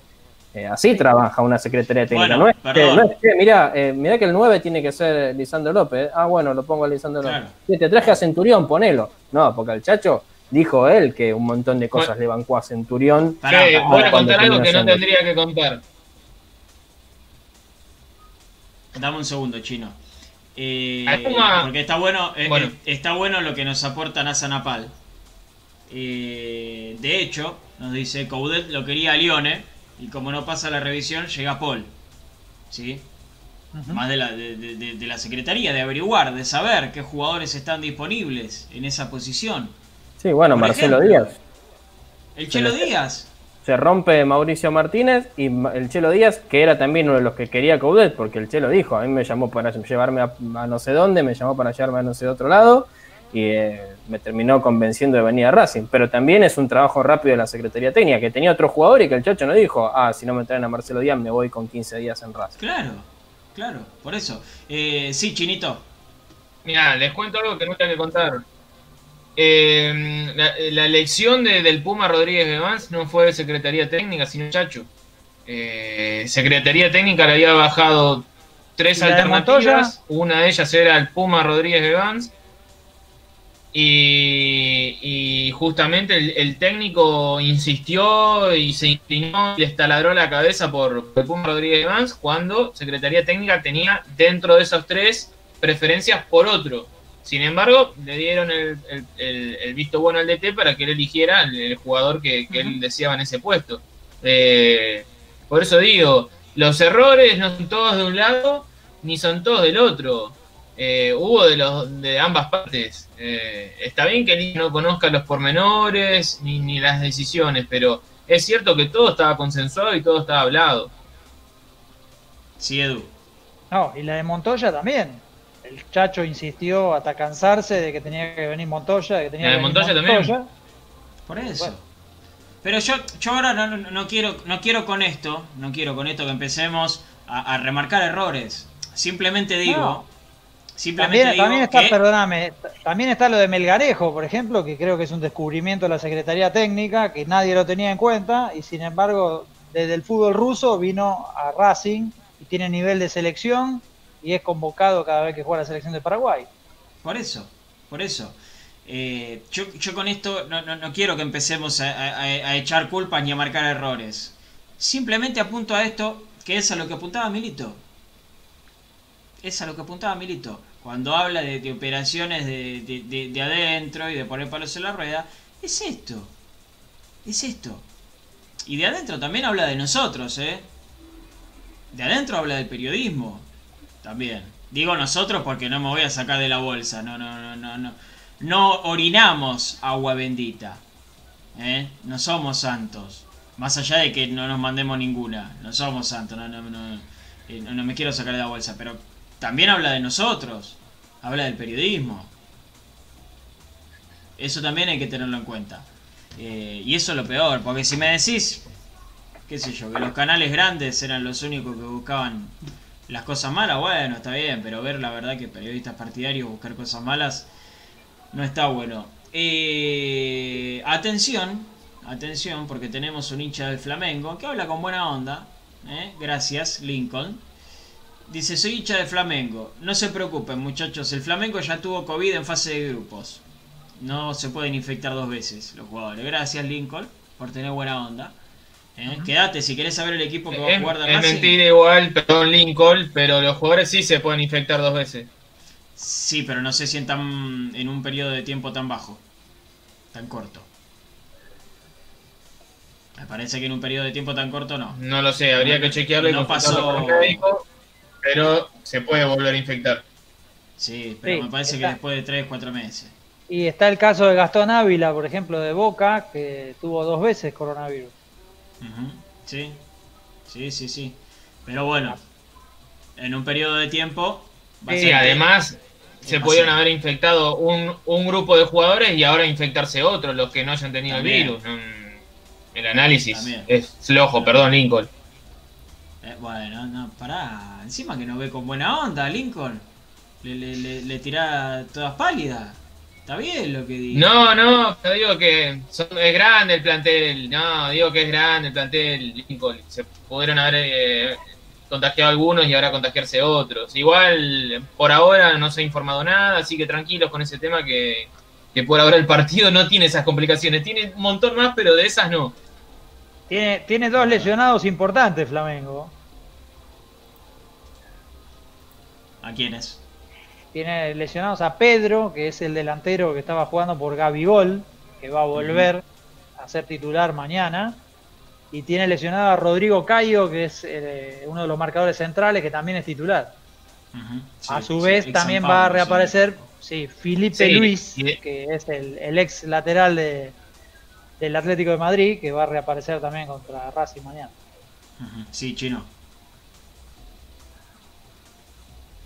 Speaker 4: Eh, así trabaja una secretaría técnica. no, es que, no es que, mira, mira que el 9 tiene que ser Lisandro López. Ah, bueno, lo pongo a Lisandro López. te traje a Centurión, ponelo. No, porque al chacho dijo él que un montón de cosas le bancó a Centurión.
Speaker 3: voy a contar algo que no tendría que contar.
Speaker 2: Dame un segundo, chino. Eh, porque está bueno, eh, eh, está bueno lo que nos aporta NASA Napal. de hecho, nos dice Coudet lo quería a Lione y como no pasa la revisión, llega Paul. ¿Sí? Más de la, de la Secretaría, de averiguar, de saber qué jugadores están disponibles en esa posición.
Speaker 4: Sí, bueno, Marcelo Díaz.
Speaker 2: El Chelo Díaz.
Speaker 4: Se rompe Mauricio Martínez y el Chelo Díaz, que era también uno de los que quería Coudet, porque el Chelo dijo, a mí me llamó para llevarme a, no sé dónde, me llamó para llevarme a no sé de otro lado, y eh, me terminó convenciendo de venir a Racing. Pero también es un trabajo rápido de la Secretaría Técnica, que tenía otro jugador y que el Chacho no dijo, ah, si no me traen a Marcelo Díaz me voy con 15 días en Racing.
Speaker 2: Claro, claro, por eso. Eh, sí, Chinito.
Speaker 3: Mira, les cuento algo que no tengo que contar. Eh, la, elección del Puma Rodríguez Evans no fue de Secretaría Técnica, sino Chacho. Eh, Secretaría Técnica le había bajado tres alternativas. Una de ellas era el Puma Rodríguez Evans. Y, justamente el, técnico insistió y se inclinó y le taladró la cabeza por el Puma Rodríguez Evans cuando Secretaría Técnica tenía dentro de esos tres preferencias por otro. Sin embargo, le dieron el, visto bueno al DT para que él eligiera el, jugador que, él deseaba en ese puesto. Eh, por eso digo, los errores no son todos de un lado ni son todos del otro. Eh, hubo de, los, de ambas partes. Eh, está bien que él no conozca los pormenores ni, ni las decisiones, pero es cierto que todo estaba consensuado y todo estaba hablado.
Speaker 2: Sí, Edu.
Speaker 5: No, y la de Montoya también el Chacho insistió hasta cansarse de que tenía que venir Montoya, de que tenía que venir
Speaker 3: Montoya, también.
Speaker 2: Por eso. Pero yo, yo ahora no, quiero, no quiero con esto, no quiero con esto que empecemos a, remarcar errores. Simplemente digo.
Speaker 5: Simplemente también, está, perdóname, también está lo de Melgarejo, por ejemplo, que creo que es un descubrimiento de la Secretaría Técnica, que nadie lo tenía en cuenta, y sin embargo, desde el fútbol ruso vino a Racing y tiene nivel de selección y es convocado cada vez que juega la selección de Paraguay.
Speaker 2: Por eso, por eso. Eh, yo, yo, con esto no, no, no quiero que empecemos a, a, echar culpas ni a marcar errores. Simplemente apunto a esto, que es a lo que apuntaba Milito. Es a lo que apuntaba Milito. Cuando habla de, de operaciones de, de, de, adentro y de poner palos en la rueda, es esto. Es esto. Y de adentro también habla de nosotros, ¿eh? De adentro habla del periodismo. También. Digo nosotros porque no me voy a sacar de la bolsa. No, no, no, no, no. No orinamos agua bendita. ¿eh? No somos santos. Más allá de que no nos mandemos ninguna. No somos santos. No, no, no, eh, no, me quiero sacar de la bolsa. Pero también habla de nosotros. Habla del periodismo. Eso también hay que tenerlo en cuenta. Eh, y eso es lo peor. Porque si me decís, qué sé yo, que los canales grandes eran los únicos que buscaban las cosas malas, bueno, está bien. Pero ver la verdad que periodistas partidarios buscar cosas malas no está bueno. Eh, atención, atención, porque tenemos un hincha del Flamengo que habla con buena onda. ¿eh? Gracias, Lincoln. Dice, soy hincha del Flamengo. No se preocupen, muchachos. El Flamengo ya tuvo COVID en fase de grupos. No se pueden infectar dos veces los jugadores. Gracias, Lincoln, por tener buena onda. ¿Eh? Uh -huh. Quédate si querés saber el equipo que va a jugar de
Speaker 3: Es mentira igual, perdón, Lincoln, pero los jugadores sí se pueden infectar dos veces.
Speaker 2: Sí, pero no sé si en, tan, en un periodo de tiempo tan bajo, tan corto. Me parece que en un periodo de tiempo tan corto no.
Speaker 3: No lo sé, habría que chequearlo y
Speaker 2: no pasó.
Speaker 3: Médico, pero se puede volver a infectar.
Speaker 2: Sí, pero
Speaker 5: Sí,
Speaker 2: me parece
Speaker 5: está.
Speaker 2: que después de 3, 4 meses.
Speaker 5: Y está el caso de Gastón Ávila, por ejemplo, de Boca, que tuvo dos veces coronavirus.
Speaker 2: Ujú, Sí, sí, sí, sí. Pero bueno, en un periodo de tiempo.
Speaker 5: Sí,
Speaker 3: además se pudieron haber infectado un, un grupo de jugadores y ahora infectarse otros, los que no hayan tenido
Speaker 2: También.
Speaker 3: el virus. El análisis
Speaker 2: También.
Speaker 3: es flojo, perdón, Lincoln.
Speaker 2: Eh, bueno, no, pará. Encima que no ve con buena onda, Lincoln. Le, le, le, le tira todas pálidas. Está bien lo que digo.
Speaker 3: No, no, no digo que son- es grande el plantel. No, digo que es grande el plantel, Lincoln. Se pudieron haber eh, contagiado algunos y ahora contagiarse otros. Igual, por ahora no se ha informado nada, así que tranquilos con ese tema que, que por ahora el partido no tiene esas complicaciones. Tiene un montón más, pero de esas no.
Speaker 5: Tiene, tiene dos lesionados importantes Flamengo.
Speaker 2: ¿A quiénes?
Speaker 5: Tiene lesionados a Pedro, que es el delantero que estaba jugando por Gabigol, que va a volver a ser titular mañana. Y tiene lesionado a Rodrigo Cayo, que es eh, uno de los marcadores centrales, que también es titular.
Speaker 2: Sí,
Speaker 5: a su
Speaker 2: sí,
Speaker 5: vez también va a reaparecer, sí, Felipe Luis, que es el, el ex lateral de, del Atlético de Madrid, que va a reaparecer también contra Racing mañana.
Speaker 2: Sí, chino.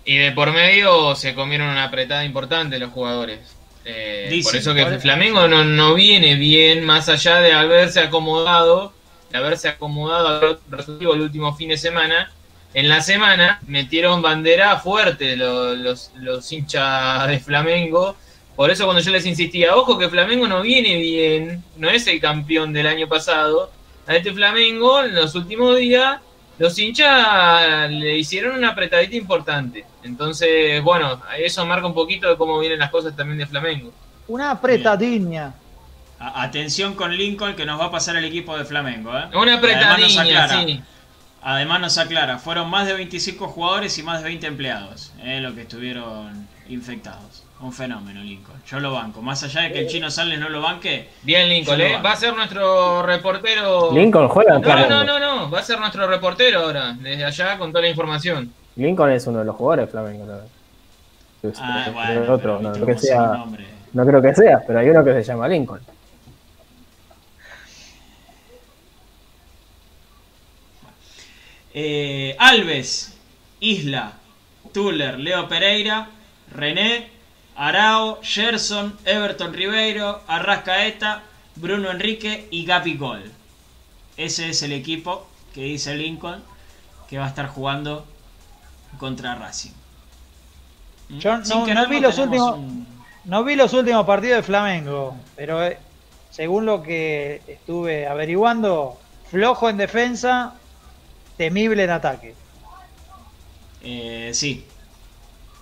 Speaker 3: Y de por medio se comieron una apretada importante los jugadores. Eh,
Speaker 2: Dicen,
Speaker 3: por eso que el. Flamengo no, no viene bien, más allá de haberse acomodado, de haberse acomodado el último fin de semana. En la semana metieron bandera fuerte los, los, los hinchas de Flamengo. Por eso cuando yo les insistía, ojo que Flamengo no viene bien, no es el campeón del año pasado. A este Flamengo en los últimos días los hinchas le hicieron una apretadita importante. Entonces, bueno, eso marca un poquito de cómo vienen las cosas también de Flamengo.
Speaker 5: Una apretadinha.
Speaker 2: A- atención con Lincoln que nos va a pasar el equipo de Flamengo. ¿eh?
Speaker 3: Una
Speaker 2: Además nos
Speaker 3: sí.
Speaker 2: Además nos aclara, fueron más de 25 jugadores y más de 20 empleados eh, los que estuvieron infectados. Un fenómeno, Lincoln. Yo lo banco. Más allá de que el chino Sales no lo banque,
Speaker 3: Bien, Lincoln, ¿eh? Va a ser nuestro reportero.
Speaker 4: Lincoln juega en
Speaker 3: No, no,
Speaker 4: Flamengo.
Speaker 3: no, no, no, va a ser nuestro reportero ahora, desde allá con toda la información.
Speaker 4: Lincoln es uno de los jugadores de Flamengo.
Speaker 2: Ah,
Speaker 4: pero
Speaker 2: bueno,
Speaker 4: el otro,
Speaker 2: pero
Speaker 4: no, que
Speaker 2: sea nombre.
Speaker 4: no creo que sea, pero hay uno que se llama Lincoln.
Speaker 2: Eh, Alves, Isla, Tuller, Leo Pereira, René, Arao, Gerson, Everton Ribeiro, Arrascaeta, Bruno Enrique y Gapi Gol. Ese es el equipo que dice Lincoln que va a estar jugando contra Racing. ¿Mm?
Speaker 5: Yo no- vi los últimos-
Speaker 2: un-
Speaker 5: No vi los últimos partidos de Flamengo, pero eh, según lo que estuve averiguando, flojo en defensa, temible en ataque.
Speaker 2: Eh, sí.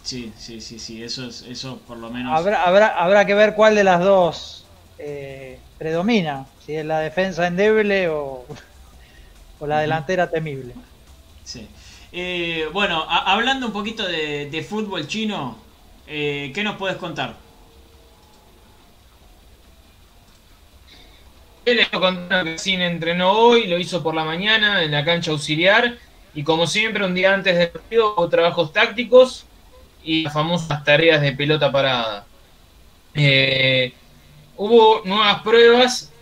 Speaker 2: Sí, sí, sí, sí, eso, es, eso por lo menos...
Speaker 5: Habrá, habrá, habrá que ver cuál de las dos eh, predomina, si es la defensa endeble o, o la delantera temible.
Speaker 2: Sí. Eh, bueno, hablando un poquito de, fútbol chino, eh, ¿qué nos puedes contar?
Speaker 3: Él que Sin entrenó hoy, lo hizo por la mañana en la cancha auxiliar y como siempre un día antes del partido hubo trabajos tácticos y las famosas tareas de pelota parada. Eh, hubo nuevas pruebas,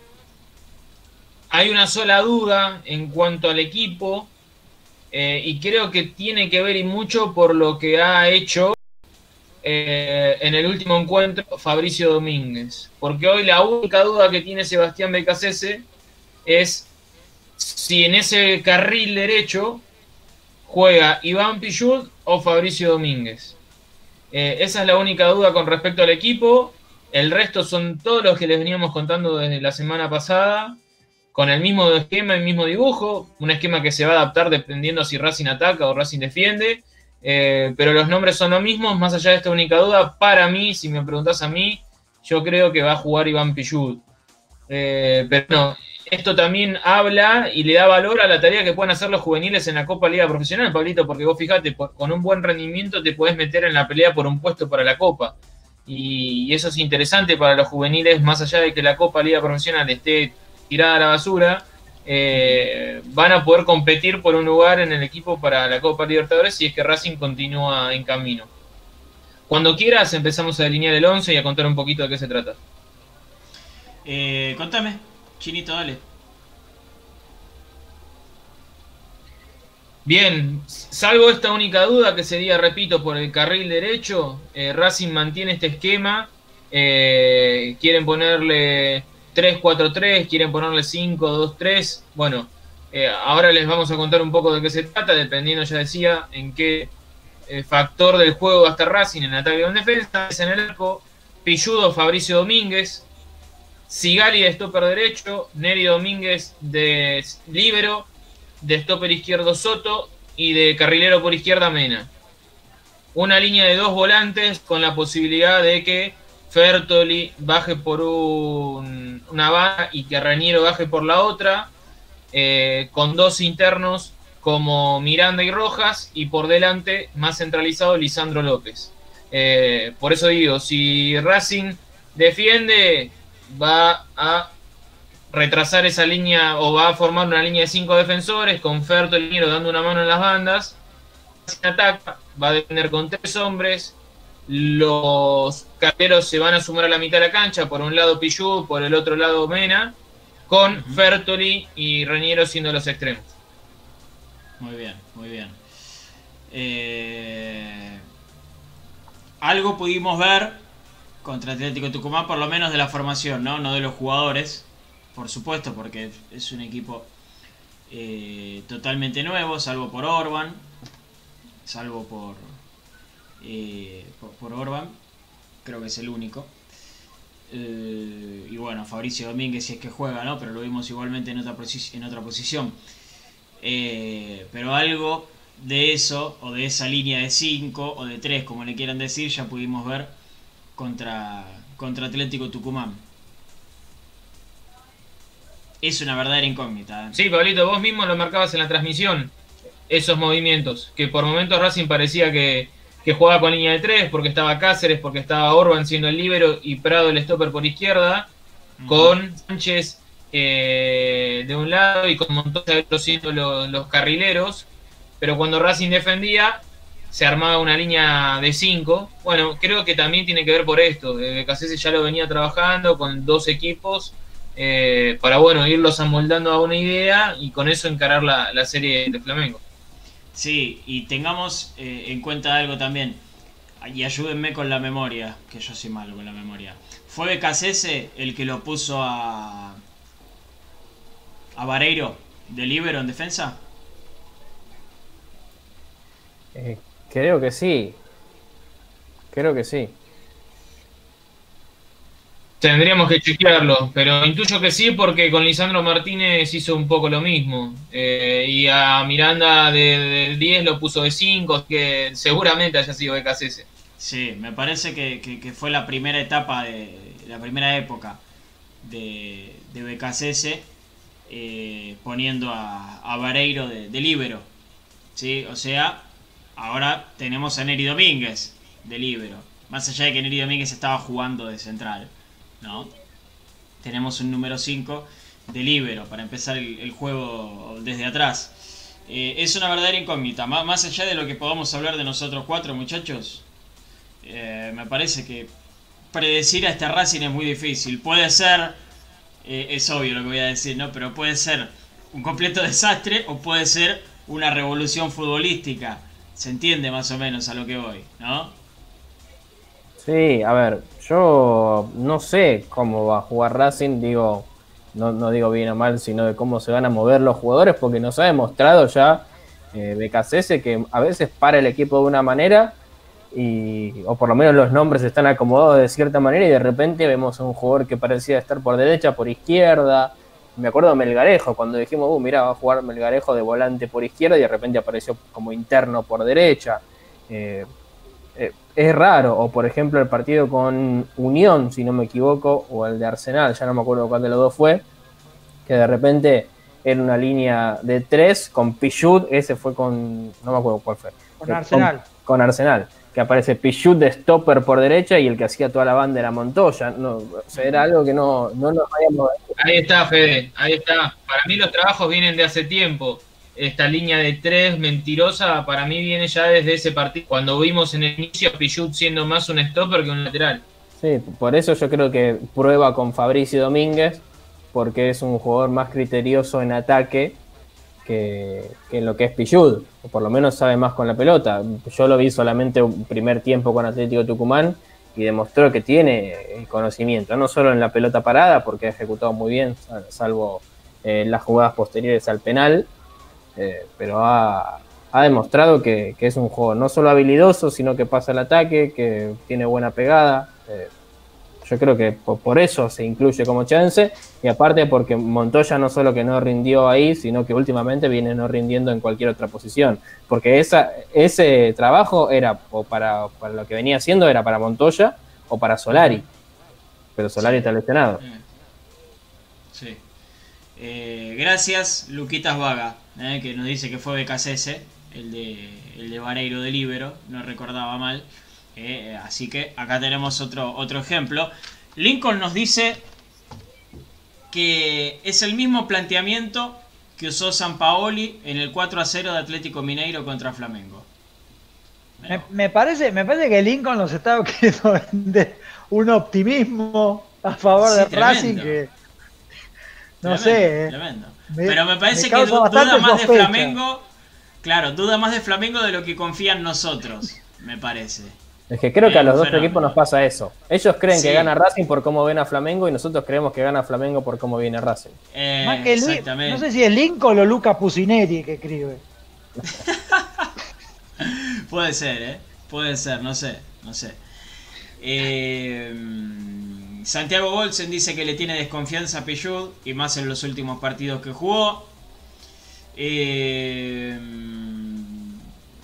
Speaker 3: hay una sola duda en cuanto al equipo eh, y creo que tiene que ver y mucho por lo que ha hecho eh, en el último encuentro Fabricio Domínguez. Porque hoy la única duda que tiene Sebastián Becasese es si en ese carril derecho juega Iván Pichud o Fabricio Domínguez. Eh, esa es la única duda con respecto al equipo. El resto son todos los que les veníamos contando desde la semana pasada con el mismo esquema, el mismo dibujo, un esquema que se va a adaptar dependiendo si Racing ataca o Racing defiende, eh, pero los nombres son los mismos, más allá de esta única duda, para mí, si me preguntas a mí, yo creo que va a jugar Iván Pichud. Eh, pero no, esto también habla y le da valor a la tarea que pueden hacer los juveniles en la Copa Liga Profesional, Pablito, porque vos fíjate, con un buen rendimiento te puedes meter en la pelea por un puesto para la Copa. Y, y eso es interesante para los juveniles, más allá de que la Copa Liga Profesional esté tirada a la basura, eh, van a poder competir por un lugar en el equipo para la Copa Libertadores si es que Racing continúa en camino. Cuando quieras empezamos a delinear el 11 y a contar un poquito de qué se trata.
Speaker 2: Eh, contame, Chinito, dale.
Speaker 3: Bien, salvo esta única duda que sería, repito, por el carril derecho, eh, Racing mantiene este esquema, quieren ponerle 3-4-3, quieren ponerle 5-2-3. Bueno, eh, ahora les vamos a contar un poco de qué se trata, dependiendo, ya decía, en qué eh, factor del juego va a estar Racing en ataque o en defensa. Es en el arco Pilludo Fabricio Domínguez, Sigali de stopper derecho, Neri Domínguez de libero, de stopper izquierdo Soto y de carrilero por izquierda Mena. Una línea de dos volantes con la posibilidad de que Fertoli baje por una banda y que Raniero baje por la otra, eh, con dos internos como Miranda y Rojas, y por delante, más centralizado, Lisandro López. Eh, por eso digo, si Racing defiende, va a retrasar esa línea o va a formar una línea de cinco defensores, con Fertoli dando una mano en las bandas. Si ataca, va a defender con tres hombres, los carteros se van a sumar a la mitad de la cancha, por un lado Pichu, por el otro lado Mena, con Fertoli y Reniero siendo los extremos.
Speaker 2: Muy bien, muy bien. Eh, algo pudimos ver contra Atlético Tucumán, por lo menos de la formación, ¿no? No de los jugadores, por supuesto, porque es un equipo eh, totalmente nuevo, salvo por Orban, salvo por, eh, por, Orban, creo que es el único. Eh, y bueno, Fabricio Domínguez si es que juega, ¿no? Pero lo vimos igualmente en otra, en otra posición. Pero algo de eso, o de esa línea de 5 o de 3, como le quieran decir, ya pudimos ver contra, contra Atlético Tucumán. Es una verdadera incógnita.
Speaker 3: Sí, Pablito, vos mismo lo marcabas en la transmisión, esos movimientos, que por momentos Racing parecía que, que jugaba con línea de tres, porque estaba Cáceres, porque estaba Orban siendo el líbero y Prado el stopper por izquierda, con Sánchez eh, de un lado y con Montoya siendo los, carrileros, pero cuando Racing defendía se armaba una línea de cinco. Bueno, creo que también tiene que ver por esto, eh, ya lo venía trabajando con dos equipos. Eh, para bueno irlos amoldando a una idea y con eso encarar la, la serie de Flamengo.
Speaker 2: Sí, y tengamos eh, en cuenta algo también. Y ayúdenme con la memoria, que yo soy malo con la memoria. ¿Fue Becasese el que lo puso a. a Vareiro de Libero en defensa?
Speaker 4: Creo que sí. Creo que sí.
Speaker 3: Tendríamos que chequearlo, pero intuyo que sí porque con Lisandro Martínez hizo un poco lo mismo. Eh, y a Miranda de, 10 lo puso de 5, que seguramente haya sido BKC.
Speaker 2: Sí, me parece que, fue la primera etapa, de la primera época de, de eh, poniendo a, a Vareiro de, de libero. ¿sí? O sea, ahora tenemos a Neri Domínguez de libero. Más allá de que Neri Domínguez estaba jugando de central. ¿no? Tenemos un número 5 de libero para empezar el, juego desde atrás. Eh, es una verdadera incógnita. más allá de lo que podamos hablar de nosotros cuatro, muchachos, eh, me parece que predecir a este Racing es muy difícil. Puede ser, eh, es obvio lo que voy a decir, ¿no? Pero puede ser un completo desastre o puede ser una revolución futbolística. Se entiende más o menos a lo que voy, ¿no?
Speaker 4: Sí, a ver, yo no sé cómo va a jugar Racing, digo, no, no digo bien o mal, sino de cómo se van a mover los jugadores, porque nos ha demostrado ya eh, BKCS que a veces para el equipo de una manera, y, o por lo menos los nombres están acomodados de cierta manera, y de repente vemos a un jugador que parecía estar por derecha, por izquierda. Me acuerdo de Melgarejo, cuando dijimos, uh, mira, va a jugar Melgarejo de volante por izquierda, y de repente apareció como interno por derecha. Eh, eh, es raro, o por ejemplo el partido con Unión, si no me equivoco, o el de Arsenal, ya no me acuerdo cuál de los dos fue, que de repente era una línea de tres con Pichut, ese fue con, no me acuerdo cuál fue.
Speaker 5: Con Arsenal.
Speaker 4: Con, Arsenal, que aparece Pichut de stopper por derecha y el que hacía toda la banda era Montoya. No, o sea, era algo que no, no nos habíamos...
Speaker 3: Ahí está, Fede, ahí está. Para mí los trabajos vienen de hace tiempo esta línea de tres mentirosa para mí viene ya desde ese partido, cuando vimos en el inicio a Pichut siendo más un stopper que un lateral.
Speaker 4: Sí, por eso yo creo que prueba con Fabricio Domínguez, porque es un jugador más criterioso en ataque que, en lo que es Pichud, o por lo menos sabe más con la pelota. Yo lo vi solamente un primer tiempo con Atlético Tucumán y demostró que tiene conocimiento, no solo en la pelota parada, porque ha ejecutado muy bien, salvo eh, las jugadas posteriores al penal, eh, pero ha, demostrado que, es un juego no solo habilidoso, sino que pasa el ataque, que tiene buena pegada. Eh, yo creo que por, eso se incluye como chance, y aparte porque Montoya no solo que no rindió ahí, sino que últimamente viene no rindiendo en cualquier otra posición, porque esa, ese trabajo era, o para, para lo que venía haciendo, era para Montoya o para Solari, pero Solari está lesionado.
Speaker 2: Sí. Eh, gracias, Luquitas Vaga. Eh, que nos dice que fue BKCS, el de, el de Vareiro de Libero, no recordaba mal. Eh, así que acá tenemos otro, otro ejemplo. Lincoln nos dice que es el mismo planteamiento que usó San Paoli en el 4 a 0 de Atlético Mineiro contra Flamengo.
Speaker 5: Me, parece, me parece que Lincoln nos está queriendo vender un optimismo a favor de Racing que no sé.
Speaker 2: Tremendo. Pero me parece que duda más de Flamengo. Claro, duda más de Flamengo de lo que confían nosotros, me parece.
Speaker 4: Es que creo que a los dos equipos nos pasa eso. Ellos creen que gana Racing por cómo ven a Flamengo y nosotros creemos que gana Flamengo por cómo viene Racing.
Speaker 5: Eh, exactamente. No sé si es Lincoln o Luca Pusineri que escribe.
Speaker 2: Puede ser, ¿eh? Puede ser, no sé, no sé. Eh, Santiago Bolsen dice que le tiene desconfianza a Peyud y más en los últimos partidos que jugó. Eh,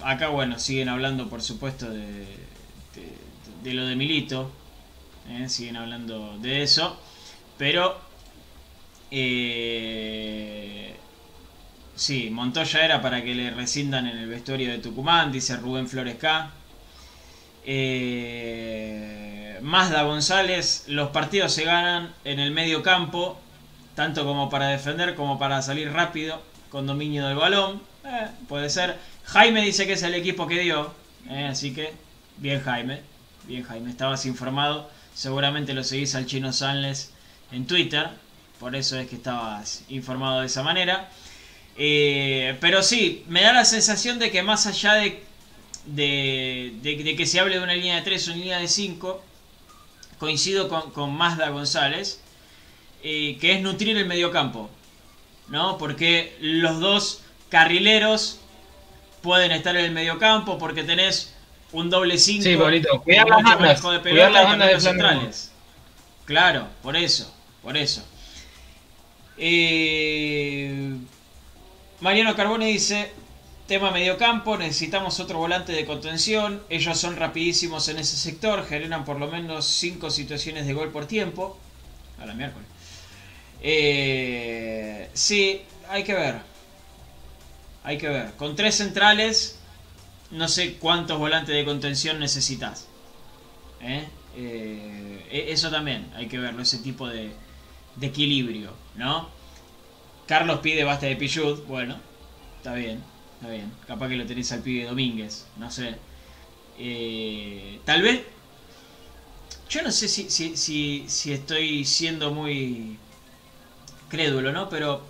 Speaker 2: acá, bueno, siguen hablando, por supuesto, de, lo de Milito. Eh, siguen hablando de eso. Pero. Eh, sí, Montoya era para que le rescindan en el vestuario de Tucumán, dice Rubén Flores K. Eh, Mazda González, los partidos se ganan en el medio campo, tanto como para defender como para salir rápido, con dominio del balón. Eh, puede ser. Jaime dice que es el equipo que dio, así que bien Jaime, bien Jaime, estabas informado. Seguramente lo seguís al chino Sanles en Twitter, por eso es que estabas informado de esa manera. Eh, pero sí, me da la sensación de que más allá de, de, que se hable de una línea de 3 o una línea de 5, coincido con, con Mazda González, eh, que es nutrir el mediocampo, ¿no? Porque los dos carrileros pueden estar en el mediocampo porque tenés un doble 5
Speaker 3: sí, cuidar las bandas, de
Speaker 2: pelota las bandas de centrales. Claro, por eso, por eso. Eh, Mariano Carbone dice, tema mediocampo, necesitamos otro volante de contención, ellos son rapidísimos en ese sector, generan por lo menos 5 situaciones de gol por tiempo. A la miércoles. Eh, sí, hay que ver. Hay que ver. Con tres centrales, no sé cuántos volantes de contención necesitas. ¿Eh? Eh, e-, eso también hay que verlo, ese tipo de, equilibrio, ¿no? Carlos pide basta de Pichut, bueno, está bien, está bien. Capaz que lo tenés al pibe Domínguez, no sé. Eh, tal vez. Yo no sé si, si, si, si estoy siendo muy crédulo, ¿no? Pero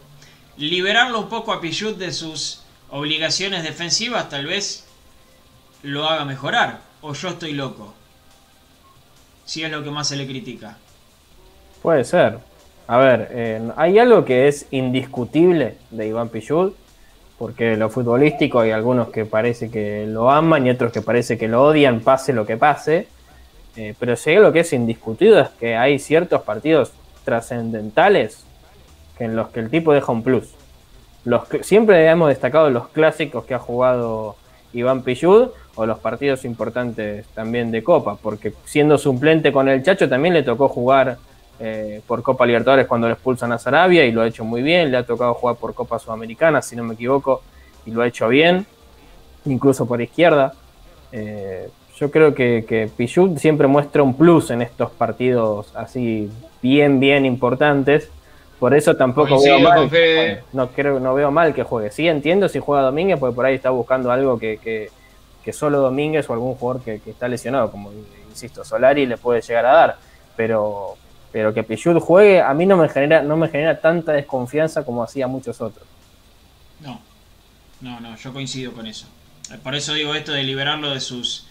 Speaker 2: liberarlo un poco a Pichut de sus obligaciones defensivas tal vez lo haga mejorar. O yo estoy loco. Si es lo que más se le critica.
Speaker 4: Puede ser. A ver, eh, hay algo que es indiscutible de Iván Pichud, porque lo futbolístico hay algunos que parece que lo aman y otros que parece que lo odian, pase lo que pase. Eh, pero si algo que es indiscutido es que hay ciertos partidos trascendentales en los que el tipo deja un plus. Los, siempre hemos destacado los clásicos que ha jugado Iván Pichud o los partidos importantes también de Copa, porque siendo suplente con el Chacho también le tocó jugar eh, por Copa Libertadores cuando le expulsan a Sarabia y lo ha hecho muy bien. Le ha tocado jugar por Copa Sudamericana, si no me equivoco, y lo ha hecho bien, incluso por izquierda. Eh, yo creo que, que siempre muestra un plus en estos partidos así bien, bien importantes. Por eso tampoco veo mal. no, creo, no veo mal que juegue. Sí entiendo si juega Domínguez, porque por ahí está buscando algo que, que, solo Domínguez o algún jugador que, que, está lesionado, como insisto, Solari le puede llegar a dar. Pero, pero que Pichut juegue a mí no me genera no me genera tanta desconfianza como hacía muchos otros.
Speaker 2: No, no, no, yo coincido con eso. Por eso digo esto de liberarlo de sus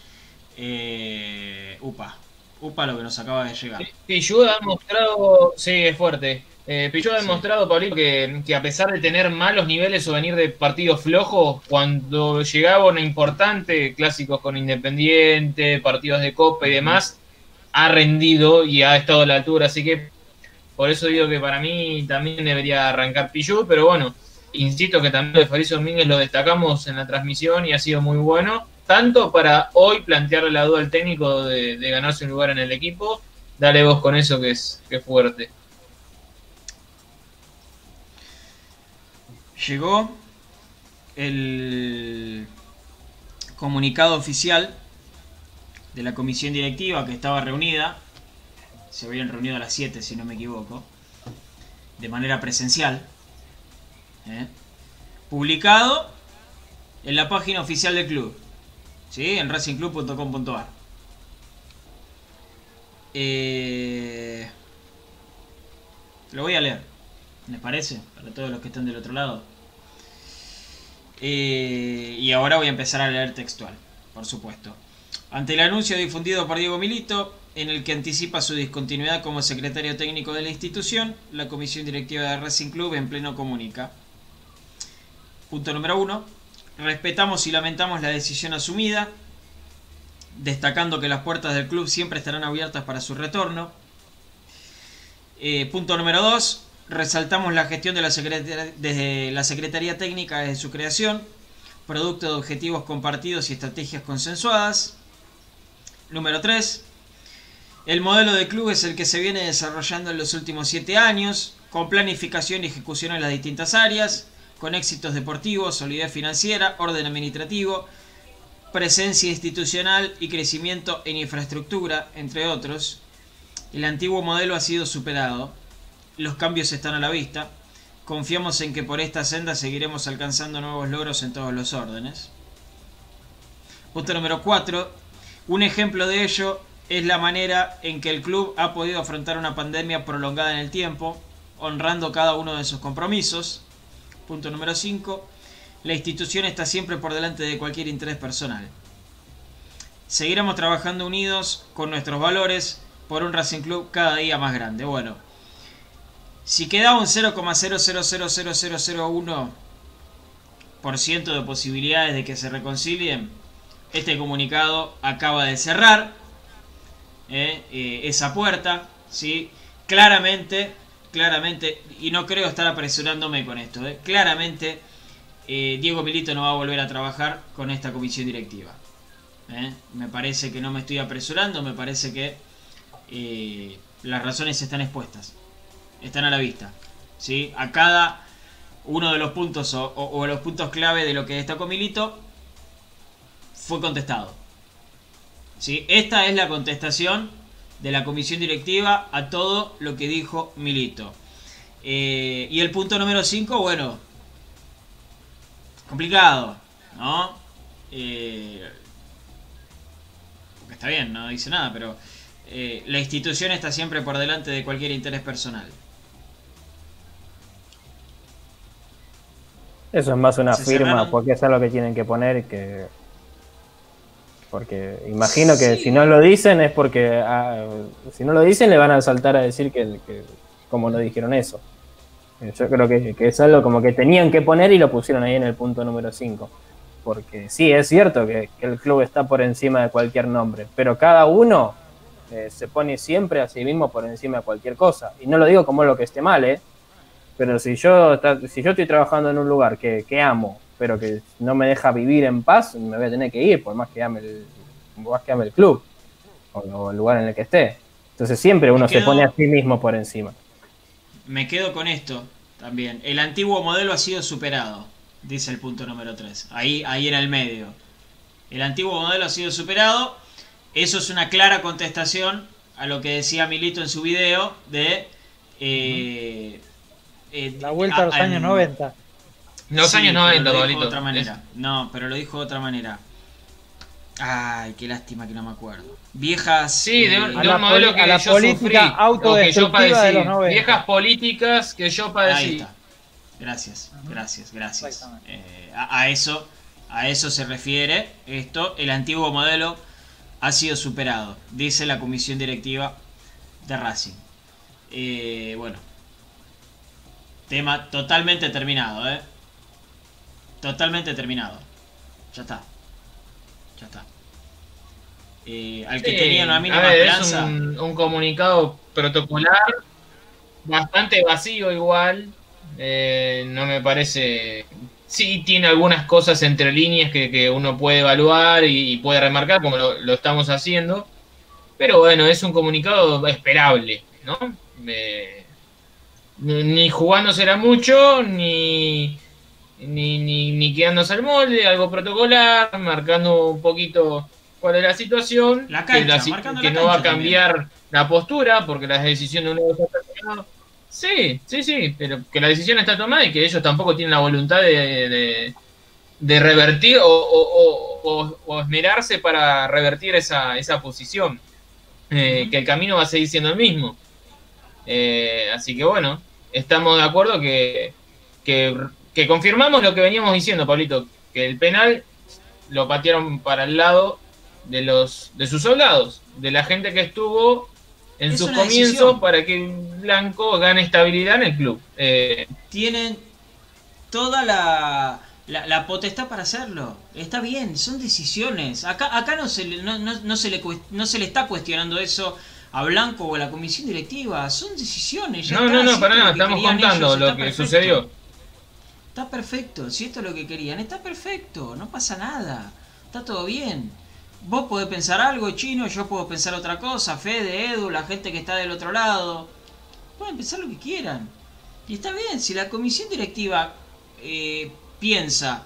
Speaker 2: eh, UPA. UPA lo que nos acaba de llegar.
Speaker 3: Pichut ha mostrado, sí, es fuerte. Eh, Pichut ha demostrado, Pablito, que, que, a pesar de tener malos niveles o venir de partidos flojos, cuando llegaba una importante, clásicos con Independiente, partidos de Copa y demás, ha rendido y ha estado a la altura, así que por eso digo que para mí también debería arrancar Pichu, pero bueno, insisto que también de Fabrizio Domínguez lo destacamos en la transmisión y ha sido muy bueno, tanto para hoy plantearle la duda al técnico de, ganarse un lugar en el equipo, dale vos con eso que es, que es fuerte.
Speaker 2: Llegó el comunicado oficial de la comisión directiva que estaba reunida, se habían reunido a las 7 si no me equivoco, de manera presencial, ¿eh? publicado en la página oficial del club, ¿sí? en racingclub.com.ar. Eh, lo voy a leer, ¿les parece? Para todos los que están del otro lado. Eh, y ahora voy a empezar a leer textual, por supuesto. Ante el anuncio difundido por Diego Milito, en el que anticipa su discontinuidad como secretario técnico de la institución, la comisión directiva de Racing Club en pleno comunica. Punto número uno. Respetamos y lamentamos la decisión asumida, destacando que las puertas del club siempre estarán abiertas para su retorno. Eh, punto número dos. Resaltamos la gestión de la, desde la Secretaría Técnica desde su creación, producto de objetivos compartidos y estrategias consensuadas. Número 3. El modelo de club es el que se viene desarrollando en los últimos 7 años, con planificación y ejecución en las distintas áreas, con éxitos deportivos, solidez financiera, orden administrativo, presencia institucional y crecimiento en infraestructura, entre otros. El antiguo modelo ha sido superado, los cambios están a la vista, confiamos en que por esta senda seguiremos alcanzando nuevos logros en todos los órdenes. Punto número 4. Un ejemplo de ello es la manera en que el club ha podido afrontar una pandemia prolongada en el tiempo, honrando cada uno de sus compromisos. Punto número 5. La institución está siempre por delante de cualquier interés personal. Seguiremos trabajando unidos con nuestros valores por un Racing Club cada día más grande. Bueno, si quedaba un 0,0000001% de posibilidades de que se reconcilien, este comunicado acaba de cerrar eh, eh, esa puerta. ¿sí? Claramente, claramente, y no creo estar apresurándome con esto, ¿eh? claramente Diego Milito no va a volver a trabajar con esta comisión directiva. Me parece que no me estoy apresurando, me parece que las razones están expuestas, están a la vista. ¿sí? A cada uno de los puntos o, o los puntos clave de lo que destacó Milito fue contestado. ¿sí? Esta es la contestación de la comisión directiva a todo lo que dijo Milito. Eh, y el punto número 5, bueno, complicado, ¿no? Eh, porque está bien, no dice nada, pero eh, la institución está siempre por delante de cualquier interés personal.
Speaker 4: Eso es más una firma, porque es algo que tienen que poner que porque imagino que si no lo dicen es porque ah, si no lo dicen le van a saltar a decir que, como no dijeron eso. Eh, yo creo que, es algo como que tenían que poner y lo pusieron ahí en el punto número 5. Porque sí, es cierto que, el club está por encima de cualquier nombre, pero cada uno eh, se pone siempre a sí mismo por encima de cualquier cosa. Y no lo digo como lo que esté mal, ¿eh? Pero si yo, si yo estoy trabajando en un lugar que, que amo, pero que no me deja vivir en paz, me voy a tener que ir, por más que ame el, más que ame el club o, el lugar en el que esté. Entonces siempre uno se pone a sí mismo por encima.
Speaker 2: Me quedo con esto también. El antiguo modelo ha sido superado, dice el punto número 3. Ahí, ahí en el medio. El antiguo modelo ha sido superado. Eso es una clara contestación a lo que decía Milito en su video de... Eh,
Speaker 5: eh, La vuelta a los años 90.
Speaker 2: Los años 90, de otra manera. No, pero lo dijo de otra manera. Ay, qué lástima que no me acuerdo. Viejas.
Speaker 3: Sí, de, un, eh, modelo que, yo política sufrí, que yo padecí. Viejas políticas que yo padecí. Ahí está.
Speaker 2: Gracias, gracias, gracias. Eh, a, eso, a eso se refiere esto. El antiguo modelo ha sido superado, dice la comisión directiva de Racing. Eh, bueno, tema totalmente terminado, ¿eh? Totalmente terminado. Ya está. Ya está. Eh, al que tenía una mínima
Speaker 3: Es un, comunicado protocolar bastante vacío igual. Eh, no me parece... Sí tiene algunas cosas entre líneas que, uno puede evaluar y, puede remarcar como lo, estamos haciendo. Pero bueno, es un comunicado esperable, ¿no? Eh, ni jugándose mucho, ni ni, ni, ni quedándose al molde, algo protocolar, marcando un poquito cuál es la situación, que, no va a cambiar la postura porque la decisión de uno está tomada. Sí, sí, sí, pero que la decisión está tomada y que ellos tampoco tienen la voluntad de, de, revertir o, o, esmerarse para revertir esa, esa posición. Eh, que el camino va a seguir siendo el mismo. Eh, así que bueno, estamos de acuerdo que, que que confirmamos lo que veníamos diciendo, Pablito, que el penal lo patearon para el lado de los de sus soldados, de la gente que estuvo en sus comienzos para que Blanco gane estabilidad en el club.
Speaker 2: Eh, Tienen toda la, la, potestad para hacerlo. Está bien, son decisiones. Acá, acá no, se le, no, no, se le, no se le está cuestionando eso a Blanco o a la comisión directiva. Son decisiones.
Speaker 3: no, no, no, para nada, estamos contando lo que sucedió.
Speaker 2: Está perfecto, si esto es lo que querían, está perfecto, no pasa nada, está todo bien. Vos podés pensar algo, chino, yo puedo pensar otra cosa, Fede, Edu, la gente que está del otro lado. Pueden pensar lo que quieran. Y está bien, si la comisión directiva eh, piensa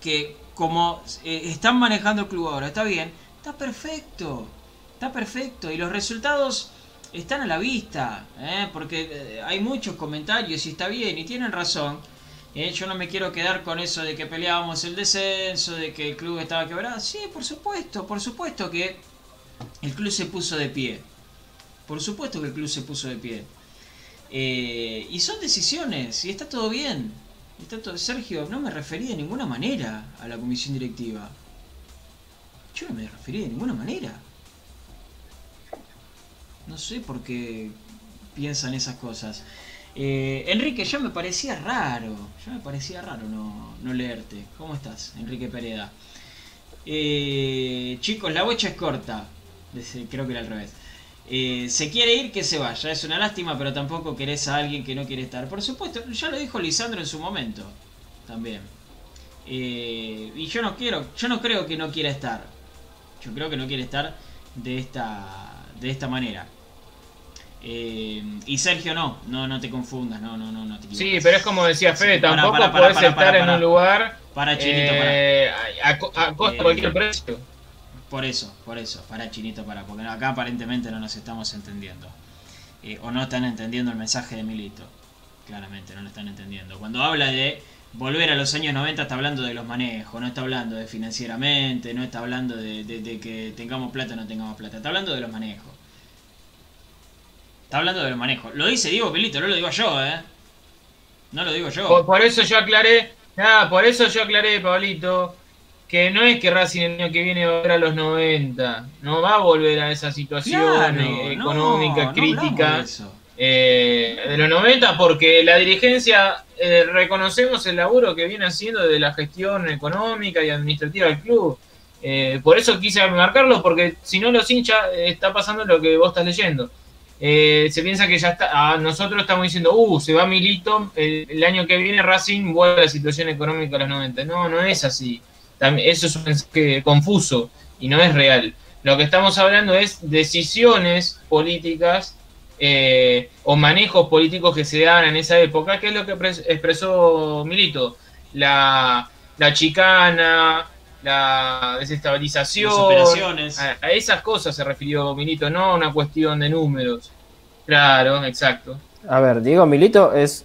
Speaker 2: que como eh, están manejando el club ahora, está bien, está perfecto, está perfecto. Y los resultados están a la vista, ¿eh? porque hay muchos comentarios y está bien, y tienen razón eh, yo no me quiero quedar con eso de que peleábamos el descenso, de que el club estaba quebrado. Sí, por supuesto, por supuesto que el club se puso de pie. Por supuesto que el club se puso de pie. Eh, y son decisiones, y está todo bien. Está todo... Sergio, no me referí de ninguna manera a la comisión directiva. Yo no me referí de ninguna manera. No sé por qué piensan esas cosas. Eh, Enrique, ya me parecía raro, ya me parecía raro no, leerte. ¿Cómo estás, Enrique Pereda? Eh, chicos, la bocha es corta. Creo que era al revés. Eh, se quiere ir, que se vaya. Es una lástima, pero tampoco querés a alguien que no quiere estar. Por supuesto, ya lo dijo Lisandro en su momento. También. Y yo no quiero, yo no creo que no quiera estar. Yo creo que no quiere estar de esta, de esta manera. Eh, y Sergio no, no, no te confundas, no, no, no, no te
Speaker 3: Sí, pero es como decía Fede, tampoco puedes estar en un lugar
Speaker 2: para Chinito, eh,
Speaker 3: a, costa de cualquier precio.
Speaker 2: Por eso, por eso, para Chinito, para, porque acá aparentemente no nos estamos entendiendo. o no están entendiendo el mensaje de Milito. Claramente, no lo están entendiendo. Cuando habla de volver a los años 90 está hablando de los manejos, no está hablando de financieramente, no está hablando de, que tengamos plata o no tengamos plata, está hablando de los manejos. Está hablando de los manejos. Lo dice Diego Pilito, no lo digo yo, ¿eh? No lo digo yo.
Speaker 3: Por, eso yo aclaré, nada, por eso yo aclaré, Pablito, que no es que Racing el año que viene va a volver a los 90, no va a volver a esa situación económica, crítica. Eh, de los 90 porque la dirigencia eh, reconocemos el laburo que viene haciendo de la gestión económica y administrativa del club. Eh, por eso quise marcarlo, porque si no los hinchas está pasando lo que vos estás leyendo. Se piensa que ya está, ah, nosotros estamos diciendo, uh, se va Milito, el, año que viene Racing vuelve a la situación económica de los 90. No, no es así. eso es confuso y no es real. Lo que estamos hablando es decisiones políticas eh, o manejos políticos que se dan en esa época, que es lo que expresó Milito, la, chicana, la desestabilización,
Speaker 2: operaciones.
Speaker 3: A, esas cosas se refirió Milito, no a una cuestión de números. Claro, exacto.
Speaker 4: A ver, Diego Milito es,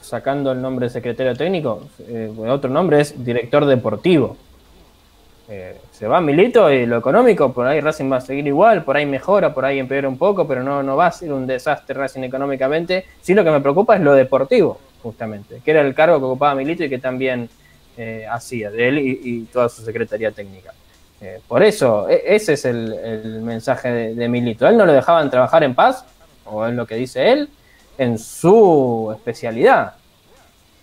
Speaker 4: sacando el nombre de secretario técnico, eh, otro nombre es director deportivo. Eh, se va Milito y lo económico, por ahí Racing va a seguir igual, por ahí mejora, por ahí empeora un poco, pero no, no va a ser un desastre Racing económicamente. Sí lo que me preocupa es lo deportivo, justamente, que era el cargo que ocupaba Milito y que también eh, hacía de él y, toda su secretaría técnica. Eh, por eso, e, ese es el, mensaje de, de, Milito. Él no lo dejaban trabajar en paz, o es lo que dice él, en su especialidad.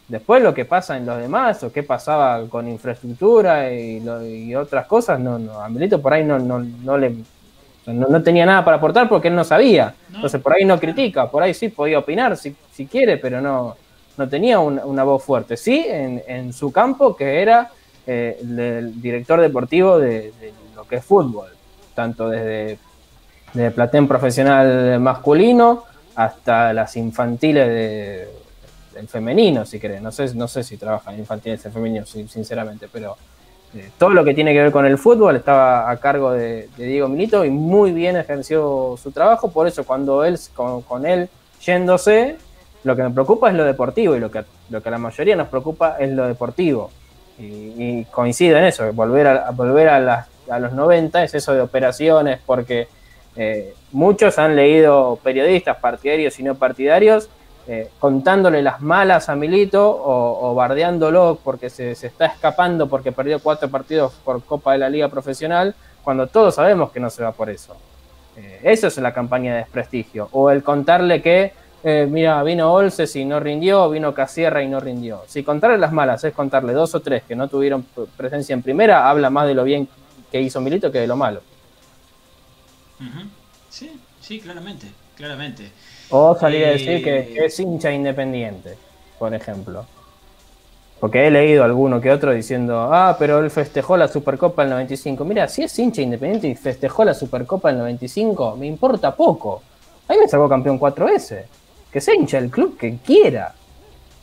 Speaker 4: Después lo que pasa en los demás, o qué pasaba con infraestructura y, otras cosas, no, no, a Milito por ahí no, no, no le no, tenía nada para aportar porque él no sabía. Entonces por ahí no critica, por ahí sí podía opinar si, si quiere, pero no, no tenía una voz fuerte. Sí, en, su campo, que era eh, el, director deportivo de, lo que es fútbol, tanto desde, desde platén profesional masculino hasta las infantiles de en femenino, si querés. No sé, no sé si trabaja en infantiles en femenino, sinceramente, pero eh, todo lo que tiene que ver con el fútbol estaba a cargo de, Diego Milito y muy bien ejerció su trabajo. Por eso, cuando él, con, él yéndose, lo que me preocupa es lo deportivo y lo que, lo que a la mayoría nos preocupa es lo deportivo. Y, coincido en eso, volver a, volver a, los 90 es eso de operaciones, porque eh, muchos han leído periodistas partidarios y no partidarios eh, contándole las malas a Milito o, bardeándolo porque se, está escapando porque perdió cuatro partidos por Copa de la Liga Profesional, cuando todos sabemos que no se va por eso. Eh, eso es la campaña de desprestigio. O el contarle que, eh, mira, vino Olses y no rindió, vino Casierra y no rindió. Si contarle las malas es contarle dos o tres que no tuvieron presencia en primera, habla más de lo bien que hizo Milito que de lo malo.
Speaker 2: Sí, sí, claramente, claramente.
Speaker 4: O salir a decir que, es hincha independiente, por ejemplo. Porque he leído alguno que otro diciendo, ah, pero él festejó la Supercopa del 95. Mira, si es hincha independiente y festejó la Supercopa del 95, me importa poco. A mí me sacó campeón cuatro veces. Que se hincha el club que quiera.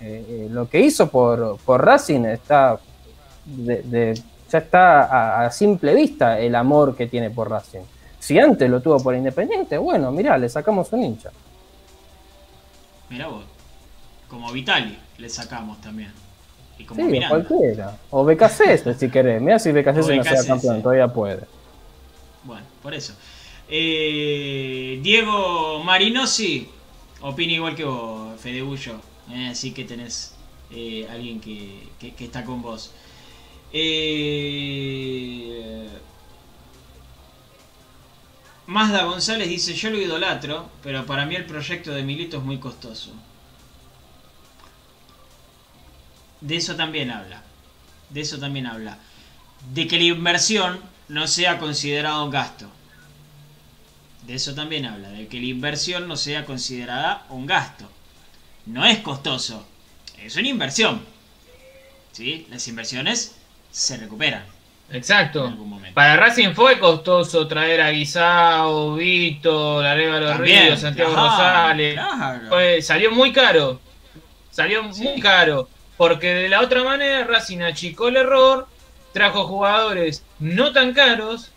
Speaker 4: Eh, eh, lo que hizo por, por Racing está de, ya está a, simple vista el amor que tiene por Racing. Si antes lo tuvo por Independiente, bueno, mira, le sacamos un hincha.
Speaker 2: Mira vos. Como Vitali le sacamos también.
Speaker 4: Y como sí, cualquiera. O BKC, si querés. Mira si BKC no sea campeón, todavía puede.
Speaker 2: Bueno, por eso. Eh, Diego Marinosi opina igual que vos, Fede eh, así que tenés eh, alguien que, que, está con vos. Eh, Mazda González dice, yo lo idolatro, pero para mí el proyecto de Milito es muy costoso. De eso también habla. De eso también habla. De que la inversión no sea considerado un gasto. De eso también habla, de que la inversión no sea considerada un gasto. No es costoso, es una inversión. ¿Sí? Las inversiones se recuperan.
Speaker 3: Exacto. Para Racing fue costoso traer a Guisao, Vito, Arevalo Ríos, Santiago Rosales. salió muy caro. Salió muy caro. Porque de la otra manera Racing achicó el error, trajo jugadores no tan caros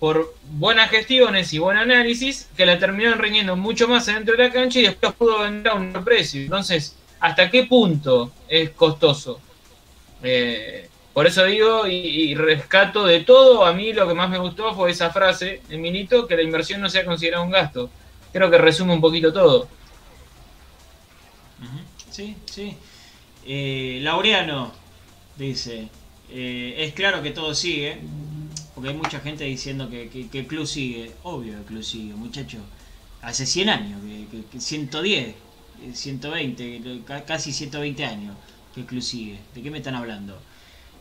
Speaker 3: por buenas gestiones y buen análisis que la terminaron riñendo mucho más dentro de la cancha y después pudo vender a un precio. Entonces, ¿hasta qué punto es costoso? Eh, por eso digo y, rescato de todo, a mí lo que más me gustó fue esa frase de Milito, que la inversión no sea considerada un gasto. Creo que resume un poquito todo.
Speaker 2: Sí, sí. Eh, Laureano dice, eh, es claro que todo sigue, porque hay mucha gente diciendo que, el club sigue. Obvio que el club sigue, muchachos. Hace 100 años, que, 110, 120, casi 120 años que el club sigue. ¿De qué me están hablando?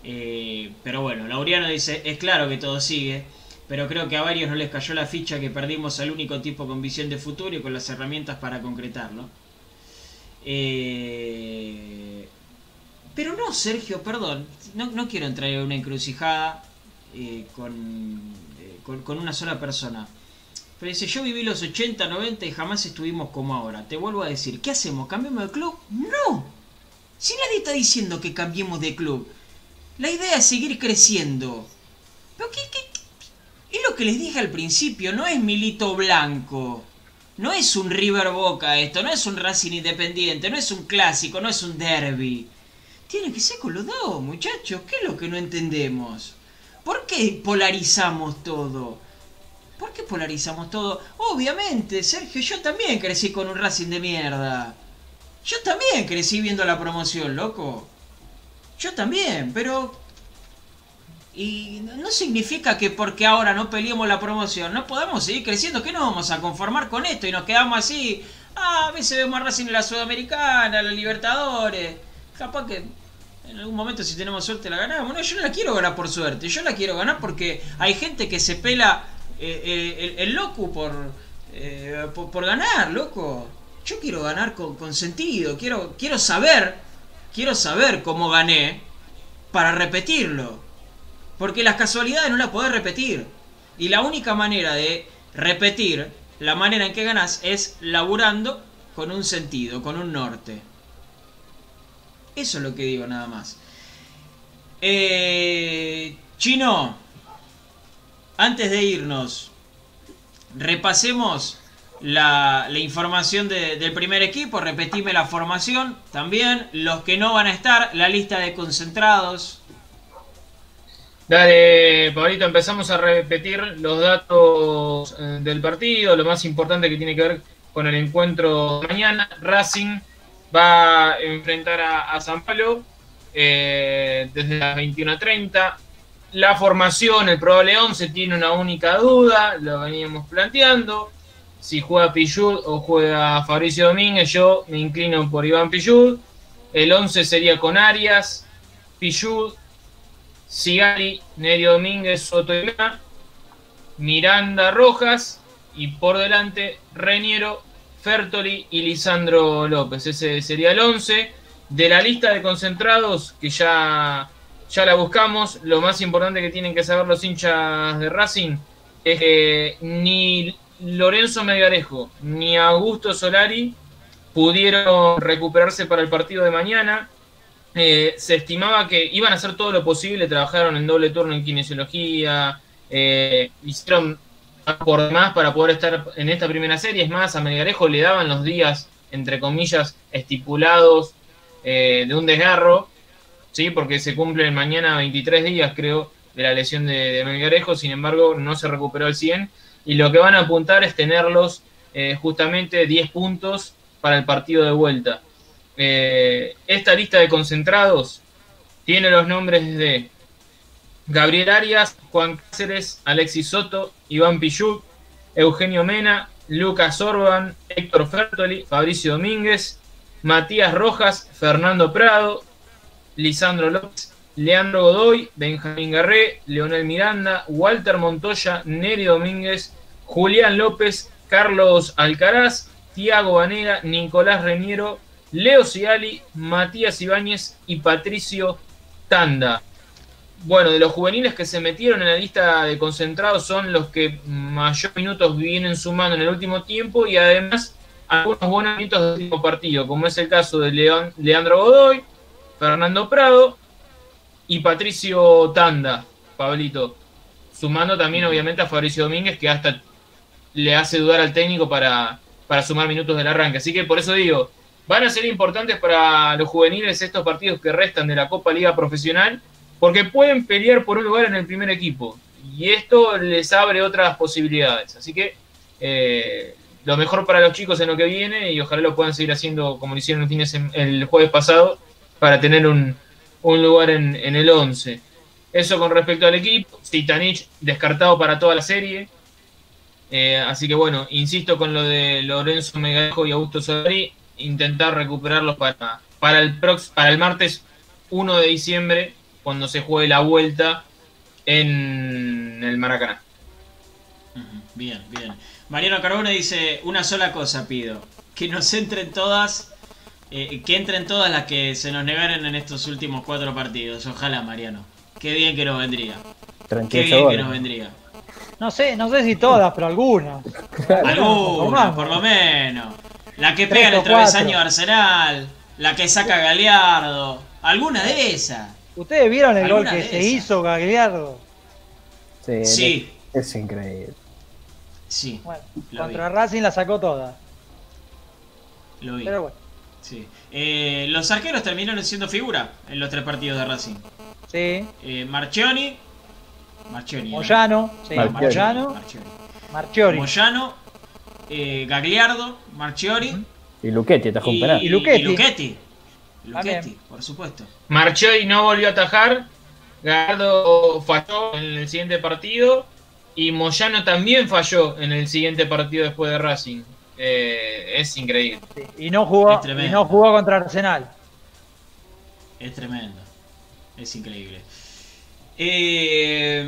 Speaker 2: Eh, pero bueno, Laureano dice, es claro que todo sigue, pero creo que a varios no les cayó la ficha que perdimos al único tipo con visión de futuro y con las herramientas para concretarlo. Eh, pero no, Sergio, perdón, no, quiero entrar en una encrucijada eh, con, con, una sola persona. Pero dice, yo viví los 80, 90 y jamás estuvimos como ahora. Te vuelvo a decir, ¿qué hacemos? ¿Cambiamos de club? No. Si nadie está diciendo que cambiemos de club. La idea es seguir creciendo. Pero ¿qué, qué, Es lo que les dije al principio, no es Milito Blanco. No es un River Boca esto, no es un Racing Independiente, no es un clásico, no es un derby. Tiene que ser con los dos, muchachos. ¿Qué es lo que no entendemos? ¿Por qué polarizamos todo? ¿Por qué polarizamos todo? Obviamente, Sergio, yo también crecí con un Racing de mierda. Yo también crecí viendo la promoción, loco. Yo también, pero... Y no significa que porque ahora no peleemos la promoción no podamos seguir creciendo, que no vamos a conformar con esto y nos quedamos así. Ah, a veces vemos a Racing en la Sudamericana, la Libertadores. Capaz que en algún momento si tenemos suerte la ganamos. No, yo no la quiero ganar por suerte, yo la quiero ganar porque hay gente que se pela eh, eh, el, loco eh, por, por, ganar, loco. Yo quiero ganar con, sentido, quiero, quiero saber quiero saber cómo gané para repetirlo. Porque las casualidades no las podés repetir. Y la única manera de repetir la manera en que ganás es laburando con un sentido, con un norte. Eso es lo que digo nada más. Eh, Chino, antes de irnos, repasemos la, información del primer equipo, repetime la formación también, los que no van a estar, la lista de concentrados.
Speaker 3: Dale, Pablito, empezamos a repetir los datos eh, del partido, lo más importante que tiene que ver con el encuentro de mañana. Racing va a enfrentar a, San Pablo eh, desde las 21.30. La formación, el probable 11, tiene una única duda, lo veníamos planteando si juega Pillud o juega Fabricio Domínguez, yo me inclino por Iván Pillud. El 11 sería con Arias, Pillud, Sigali, Nerio Domínguez, Soto y Miranda Rojas y por delante Reniero, Fertoli y Lisandro López. Ese sería el 11. De la lista de concentrados, que ya, ya la buscamos, lo más importante que tienen que saber los hinchas de Racing es que ni Lorenzo Mediarejo ni Augusto Solari pudieron recuperarse para el partido de mañana. Eh, se estimaba que iban a hacer todo lo posible, trabajaron en doble turno en kinesiología, eh, hicieron por demás para poder estar en esta primera serie. Es más, a Mediarejo le daban los días, entre comillas, estipulados eh, de un desgarro, ¿sí? porque se cumplen mañana 23 días, creo, de la lesión de, de Sin embargo, no se recuperó el 100 y lo que van a apuntar es tenerlos eh, justamente 10 puntos para el partido de vuelta. Eh, esta lista de concentrados tiene los nombres de Gabriel Arias, Juan Cáceres, Alexis Soto, Iván Pichut, Eugenio Mena, Lucas Orban, Héctor Fertoli, Fabricio Domínguez, Matías Rojas, Fernando Prado, Lisandro López, Leandro Godoy, Benjamín Garré, Leonel Miranda, Walter Montoya, Neri Domínguez, Julián López, Carlos Alcaraz, Tiago Vanega, Nicolás Reñero, Leo Ciali, Matías Ibáñez y Patricio Tanda. Bueno, de los juveniles que se metieron en la lista de concentrados son los que mayor minutos vienen sumando en el último tiempo y además algunos buenos minutos del último partido, como es el caso de Leandro Godoy, Fernando Prado y Patricio Tanda, Pablito. Sumando también obviamente a Fabricio Domínguez, que hasta le hace dudar al técnico para, para sumar minutos del arranque. Así que por eso digo, van a ser importantes para los juveniles estos partidos que restan de la Copa Liga Profesional porque pueden pelear por un lugar en el primer equipo y esto les abre otras posibilidades. Así que eh, lo mejor para los chicos en lo que viene y ojalá lo puedan seguir haciendo como lo hicieron el, el jueves pasado para tener un, lugar en, el 11. Eso con respecto al equipo. Titanich descartado para toda la serie. Eh, así que bueno, insisto con lo de Lorenzo Megajo y Augusto Solari, intentar recuperarlos para, para, el, para el martes 1 de diciembre cuando se juegue la vuelta en el Maracaná.
Speaker 2: Bien, bien. Mariano Carbone dice, una sola cosa pido, que nos entren todas, eh, que entren todas las que se nos negaron en estos últimos cuatro partidos. Ojalá, Mariano. Qué bien que nos vendría. Qué bien que nos vendría.
Speaker 5: No sé, no sé si todas, pero algunas.
Speaker 2: Algunas, por lo menos. La que pega en el travesaño de Arsenal, la que saca Galeardo, alguna de esas.
Speaker 5: ¿Ustedes vieron el gol que se hizo Gagliardo?
Speaker 2: Sí,
Speaker 4: Es, increíble.
Speaker 2: Sí.
Speaker 5: Bueno, contra Racing la sacó toda.
Speaker 2: Lo vi. Pero bueno. Sí. Eh, los arqueros terminaron siendo figura en los tres partidos de Racing.
Speaker 5: Sí.
Speaker 2: Eh, Marchioni. Marchioni.
Speaker 5: Moyano. Sí, Moyano. Marchiori.
Speaker 2: Moyano. Eh, Gagliardo. Marchiori.
Speaker 4: Y Luchetti atajó un penal.
Speaker 2: Y Luchetti. Luchetti, por supuesto.
Speaker 3: Marchó y no volvió a atajar. Gardo falló en el siguiente partido. Y Moyano también falló en el siguiente partido después de Racing. Eh, es increíble.
Speaker 5: y, no jugó, y no jugó contra Arsenal.
Speaker 2: Es tremendo. Es increíble. Eh,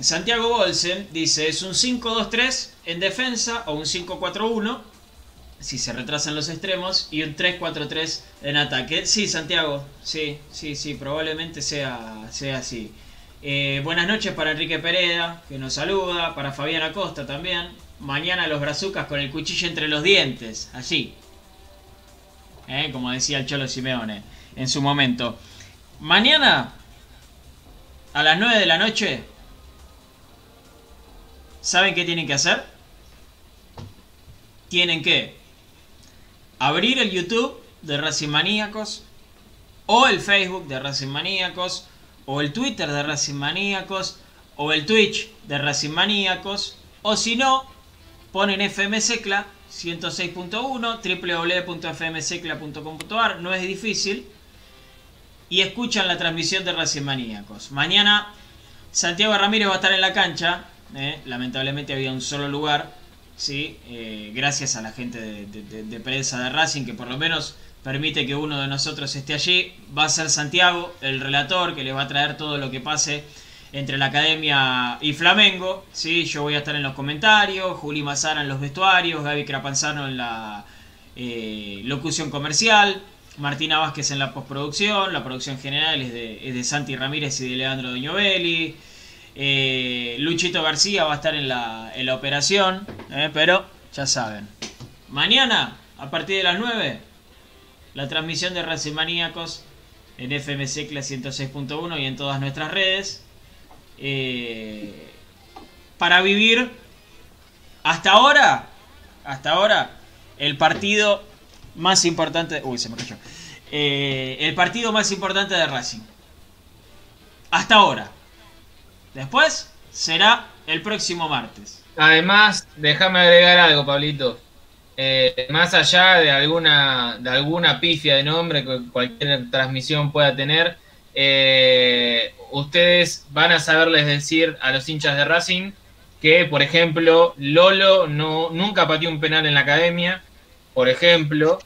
Speaker 2: Santiago Bolsen dice: es un 5-2-3 en defensa o un 5-4-1 si se retrasan los extremos, y un 3-4-3 en ataque. Sí, Santiago, sí, sí, sí, probablemente sea, sea así. Eh, buenas noches para Enrique Pereda, que nos saluda, para Fabián Acosta también. Mañana los brazucas con el cuchillo entre los dientes, así. Eh, como decía el Cholo Simeone en su momento. Mañana, a las 9 de la noche, ¿saben qué tienen que hacer? Tienen que abrir el YouTube de Racing Maníacos o el Facebook de Racing Maníacos o el Twitter de Racing Maníacos o el Twitch de Racing Maníacos o si no ponen FM Secla 106.1 www.fmsecla.com.ar no es difícil y escuchan la transmisión de Racing Maníacos. Mañana Santiago Ramírez va a estar en la cancha eh, lamentablemente había un solo lugar ¿sí? Eh, gracias a la gente de, prensa de Racing que por lo menos permite que uno de nosotros esté allí. Va a ser Santiago, el relator, que le va a traer todo lo que pase entre la academia y Flamengo. ¿sí? Yo voy a estar en los comentarios, Juli Mazara en los vestuarios, Gaby Crapanzano en la eh, locución comercial. Martina Vázquez en la postproducción, la producción general es de, es de Santi Ramírez y de Leandro Doñovelli. Eh, Luchito García va a estar en la, operación, eh, pero ya saben. Mañana, a partir de las 9, la transmisión de Racing Maníacos en FMC Class 106.1 y en todas nuestras redes. Eh, para vivir hasta ahora, hasta ahora, el partido más importante. Uy, se me cayó. el partido más importante de Racing. Hasta ahora. Después será el próximo martes.
Speaker 3: Además, déjame agregar algo, Pablito. Eh, más allá de alguna, de alguna pifia de nombre que cualquier transmisión pueda tener, eh, ustedes van a saberles decir a los hinchas de Racing que, por ejemplo, Lolo no, nunca pateó un penal en la academia, por ejemplo,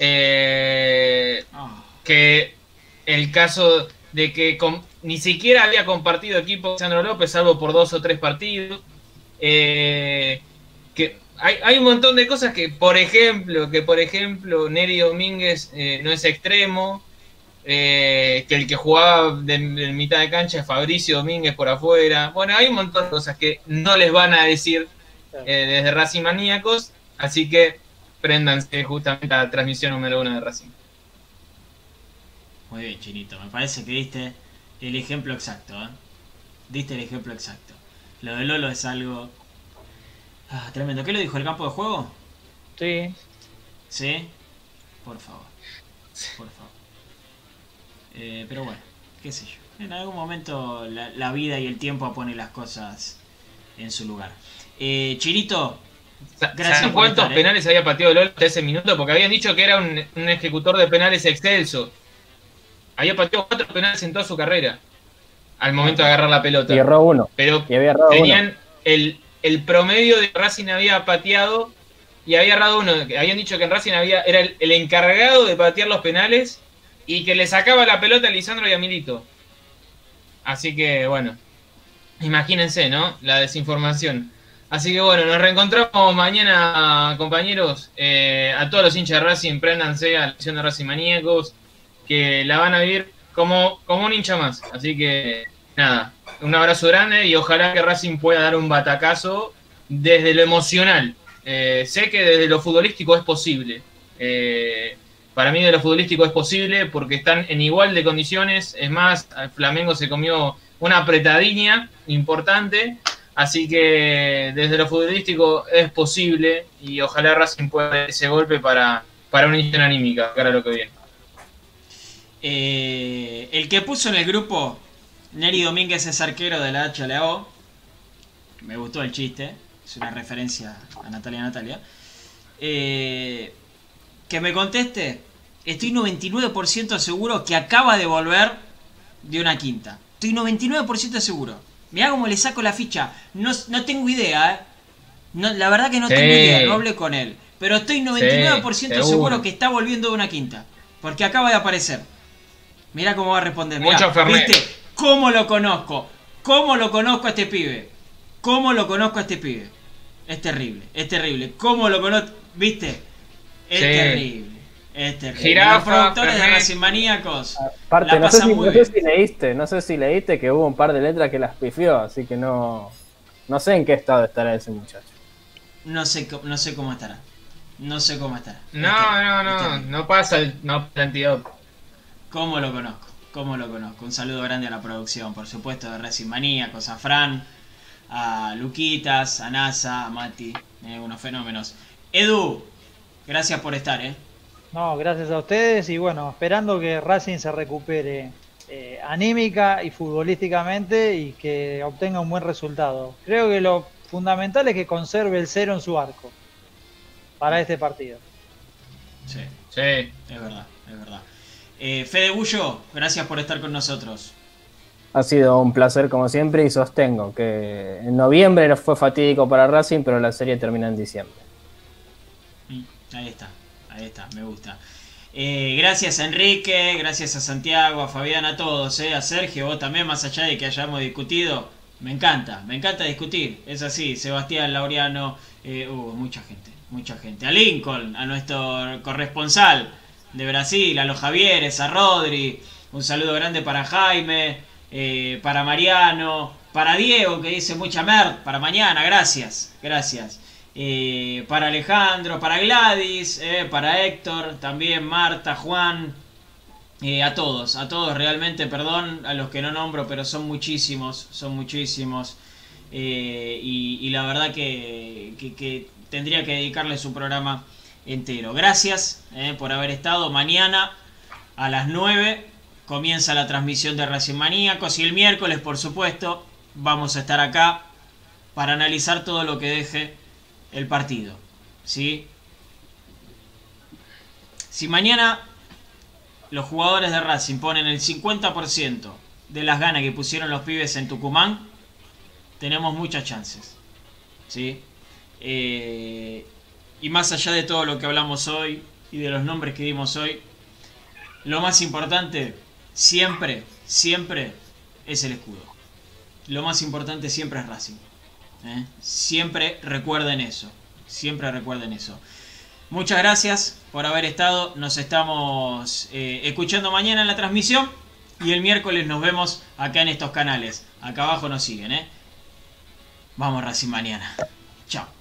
Speaker 3: eh, ah. que el caso de que ni siquiera había compartido equipo Sandro López, salvo por dos o tres partidos. eh, que hay, hay, un montón de cosas que, por ejemplo, que por ejemplo Neri Domínguez eh, no es extremo, eh, que el que jugaba de, mitad de cancha es Fabricio Domínguez por afuera. Bueno, hay un montón de cosas que no les van a decir eh, desde Racing Maníacos, así que préndanse justamente a la transmisión número uno de Racing.
Speaker 2: Muy bien, Chinito, me parece que diste el ejemplo exacto, ¿eh? Diste el ejemplo exacto. Lo de Lolo es algo Ah, tremendo. ¿Qué lo dijo? ¿El campo de juego?
Speaker 5: Sí.
Speaker 2: ¿Sí? Por favor. Por favor. Eh, pero bueno, qué sé yo. En algún momento la, vida y el tiempo pone las cosas en su lugar. Eh, Chirito,
Speaker 3: gracias cuántos ¿eh? penales había pateado Lolo hasta ese minuto? Porque habían dicho que era un, ejecutor de penales excelso. Había pateado cuatro penales en toda su carrera. Al momento de agarrar la pelota.
Speaker 4: Y erró uno.
Speaker 3: Pero tenían el el promedio de Racing había pateado y había errado uno. Habían dicho que en Racing había, era el, encargado de patear los penales y que le sacaba la pelota a Lisandro y a Milito. Así que bueno, imagínense, ¿no? La desinformación. Así que bueno, nos reencontramos mañana, compañeros. Eh, a todos los hinchas de Racing, préndanse a la sesión de Racing Maníacos, que la van a vivir como, como un hincha más. Así que nada, un abrazo grande y ojalá que Racing pueda dar un batacazo desde lo emocional. Eh, sé que desde lo futbolístico es posible. Eh, para mí de lo futbolístico es posible porque están en igual de condiciones. Es más, Flamengo se comió una apretadilla importante. Así que desde lo futbolístico es posible y ojalá Racing pueda dar ese golpe para, para una inyección anímica, cara lo que viene.
Speaker 2: Eh, el que puso en el grupo Neri Domínguez es arquero de la HLO. Me gustó el chiste. Es una referencia a Natalia Natalia. Eh, que me conteste. Estoy 99% seguro que acaba de volver de una quinta. Estoy 99% seguro. Mirá cómo le saco la ficha. No, tengo idea, ¿eh? la verdad que no tengo idea, no hablé con él. Pero estoy 99% seguro que está volviendo de una quinta. Porque acaba de aparecer. Mirá cómo va a responder.
Speaker 3: Mucho
Speaker 2: ¿viste? ¿Cómo lo conozco? ¿Cómo lo conozco a este pibe? ¿Cómo lo conozco a este pibe? Es terrible, es terrible. ¿Cómo lo conozco? ¿Viste? Es terrible. Es terrible.
Speaker 3: Girafa,
Speaker 2: Los productores de Racing Maníacos.
Speaker 4: Aparte, no, sé si, no sé si leíste, no sé si leíste que hubo un par de letras que las pifió, así que no. No sé en qué estado estará ese muchacho.
Speaker 2: No sé, no sé cómo estará. No sé cómo estará.
Speaker 3: No, no, no, no pasa el no,
Speaker 2: ¿Cómo lo conozco? ¿Cómo lo conozco? Un saludo grande a la producción, por supuesto, de Racing Maníacos, a Fran, a Luquitas, a NASA, a Mati, eh, unos fenómenos. Edu, gracias por estar, ¿eh?
Speaker 5: No, gracias a ustedes y bueno, esperando que Racing se recupere eh, anímica y futbolísticamente y que obtenga un buen resultado. Creo que lo fundamental es que conserve el cero en su arco para este partido.
Speaker 2: Sí, sí, es verdad, es verdad. Eh, Fede Bullo, gracias por estar con nosotros.
Speaker 4: Ha sido un placer como siempre y sostengo que en noviembre fue fatídico para Racing, pero la serie termina en diciembre.
Speaker 2: Mm, ahí está, ahí está, me gusta. Eh, gracias a Enrique, gracias a Santiago, a Fabián, a todos, eh, a Sergio, vos también, más allá de que hayamos discutido. Me encanta, me encanta discutir, es así. Sebastián Laureano, eh, uh, mucha gente, mucha gente. A Lincoln, a nuestro corresponsal de Brasil, a los Javieres, a Rodri, un saludo grande para Jaime, eh, para Mariano, para Diego que dice mucha mer, para mañana, gracias, gracias. Eh, para Alejandro, para Gladys, eh, para Héctor, también Marta, Juan, a todos, a todos realmente, perdón a los que no nombro, pero son muchísimos, son muchísimos. Y, la verdad que, que tendría que dedicarle su programa entero. Gracias eh, por haber estado. Mañana a las 9 comienza la transmisión de Racing Maníacos y el miércoles, por supuesto, vamos a estar acá para analizar todo lo que deje el partido. ¿sí? Si mañana los jugadores de Racing ponen el 50% de las ganas que pusieron los pibes en Tucumán, tenemos muchas chances. ¿sí? Eh, y más allá de todo lo que hablamos hoy y de los nombres que dimos hoy, lo más importante siempre, siempre es el escudo. Lo más importante siempre es Racing. ¿eh? Siempre recuerden eso. Siempre recuerden eso. Muchas gracias por haber estado. Nos estamos eh, escuchando mañana en la transmisión. Y el miércoles nos vemos acá en estos canales. Acá abajo nos siguen, ¿eh? Vamos Racing mañana. Chao.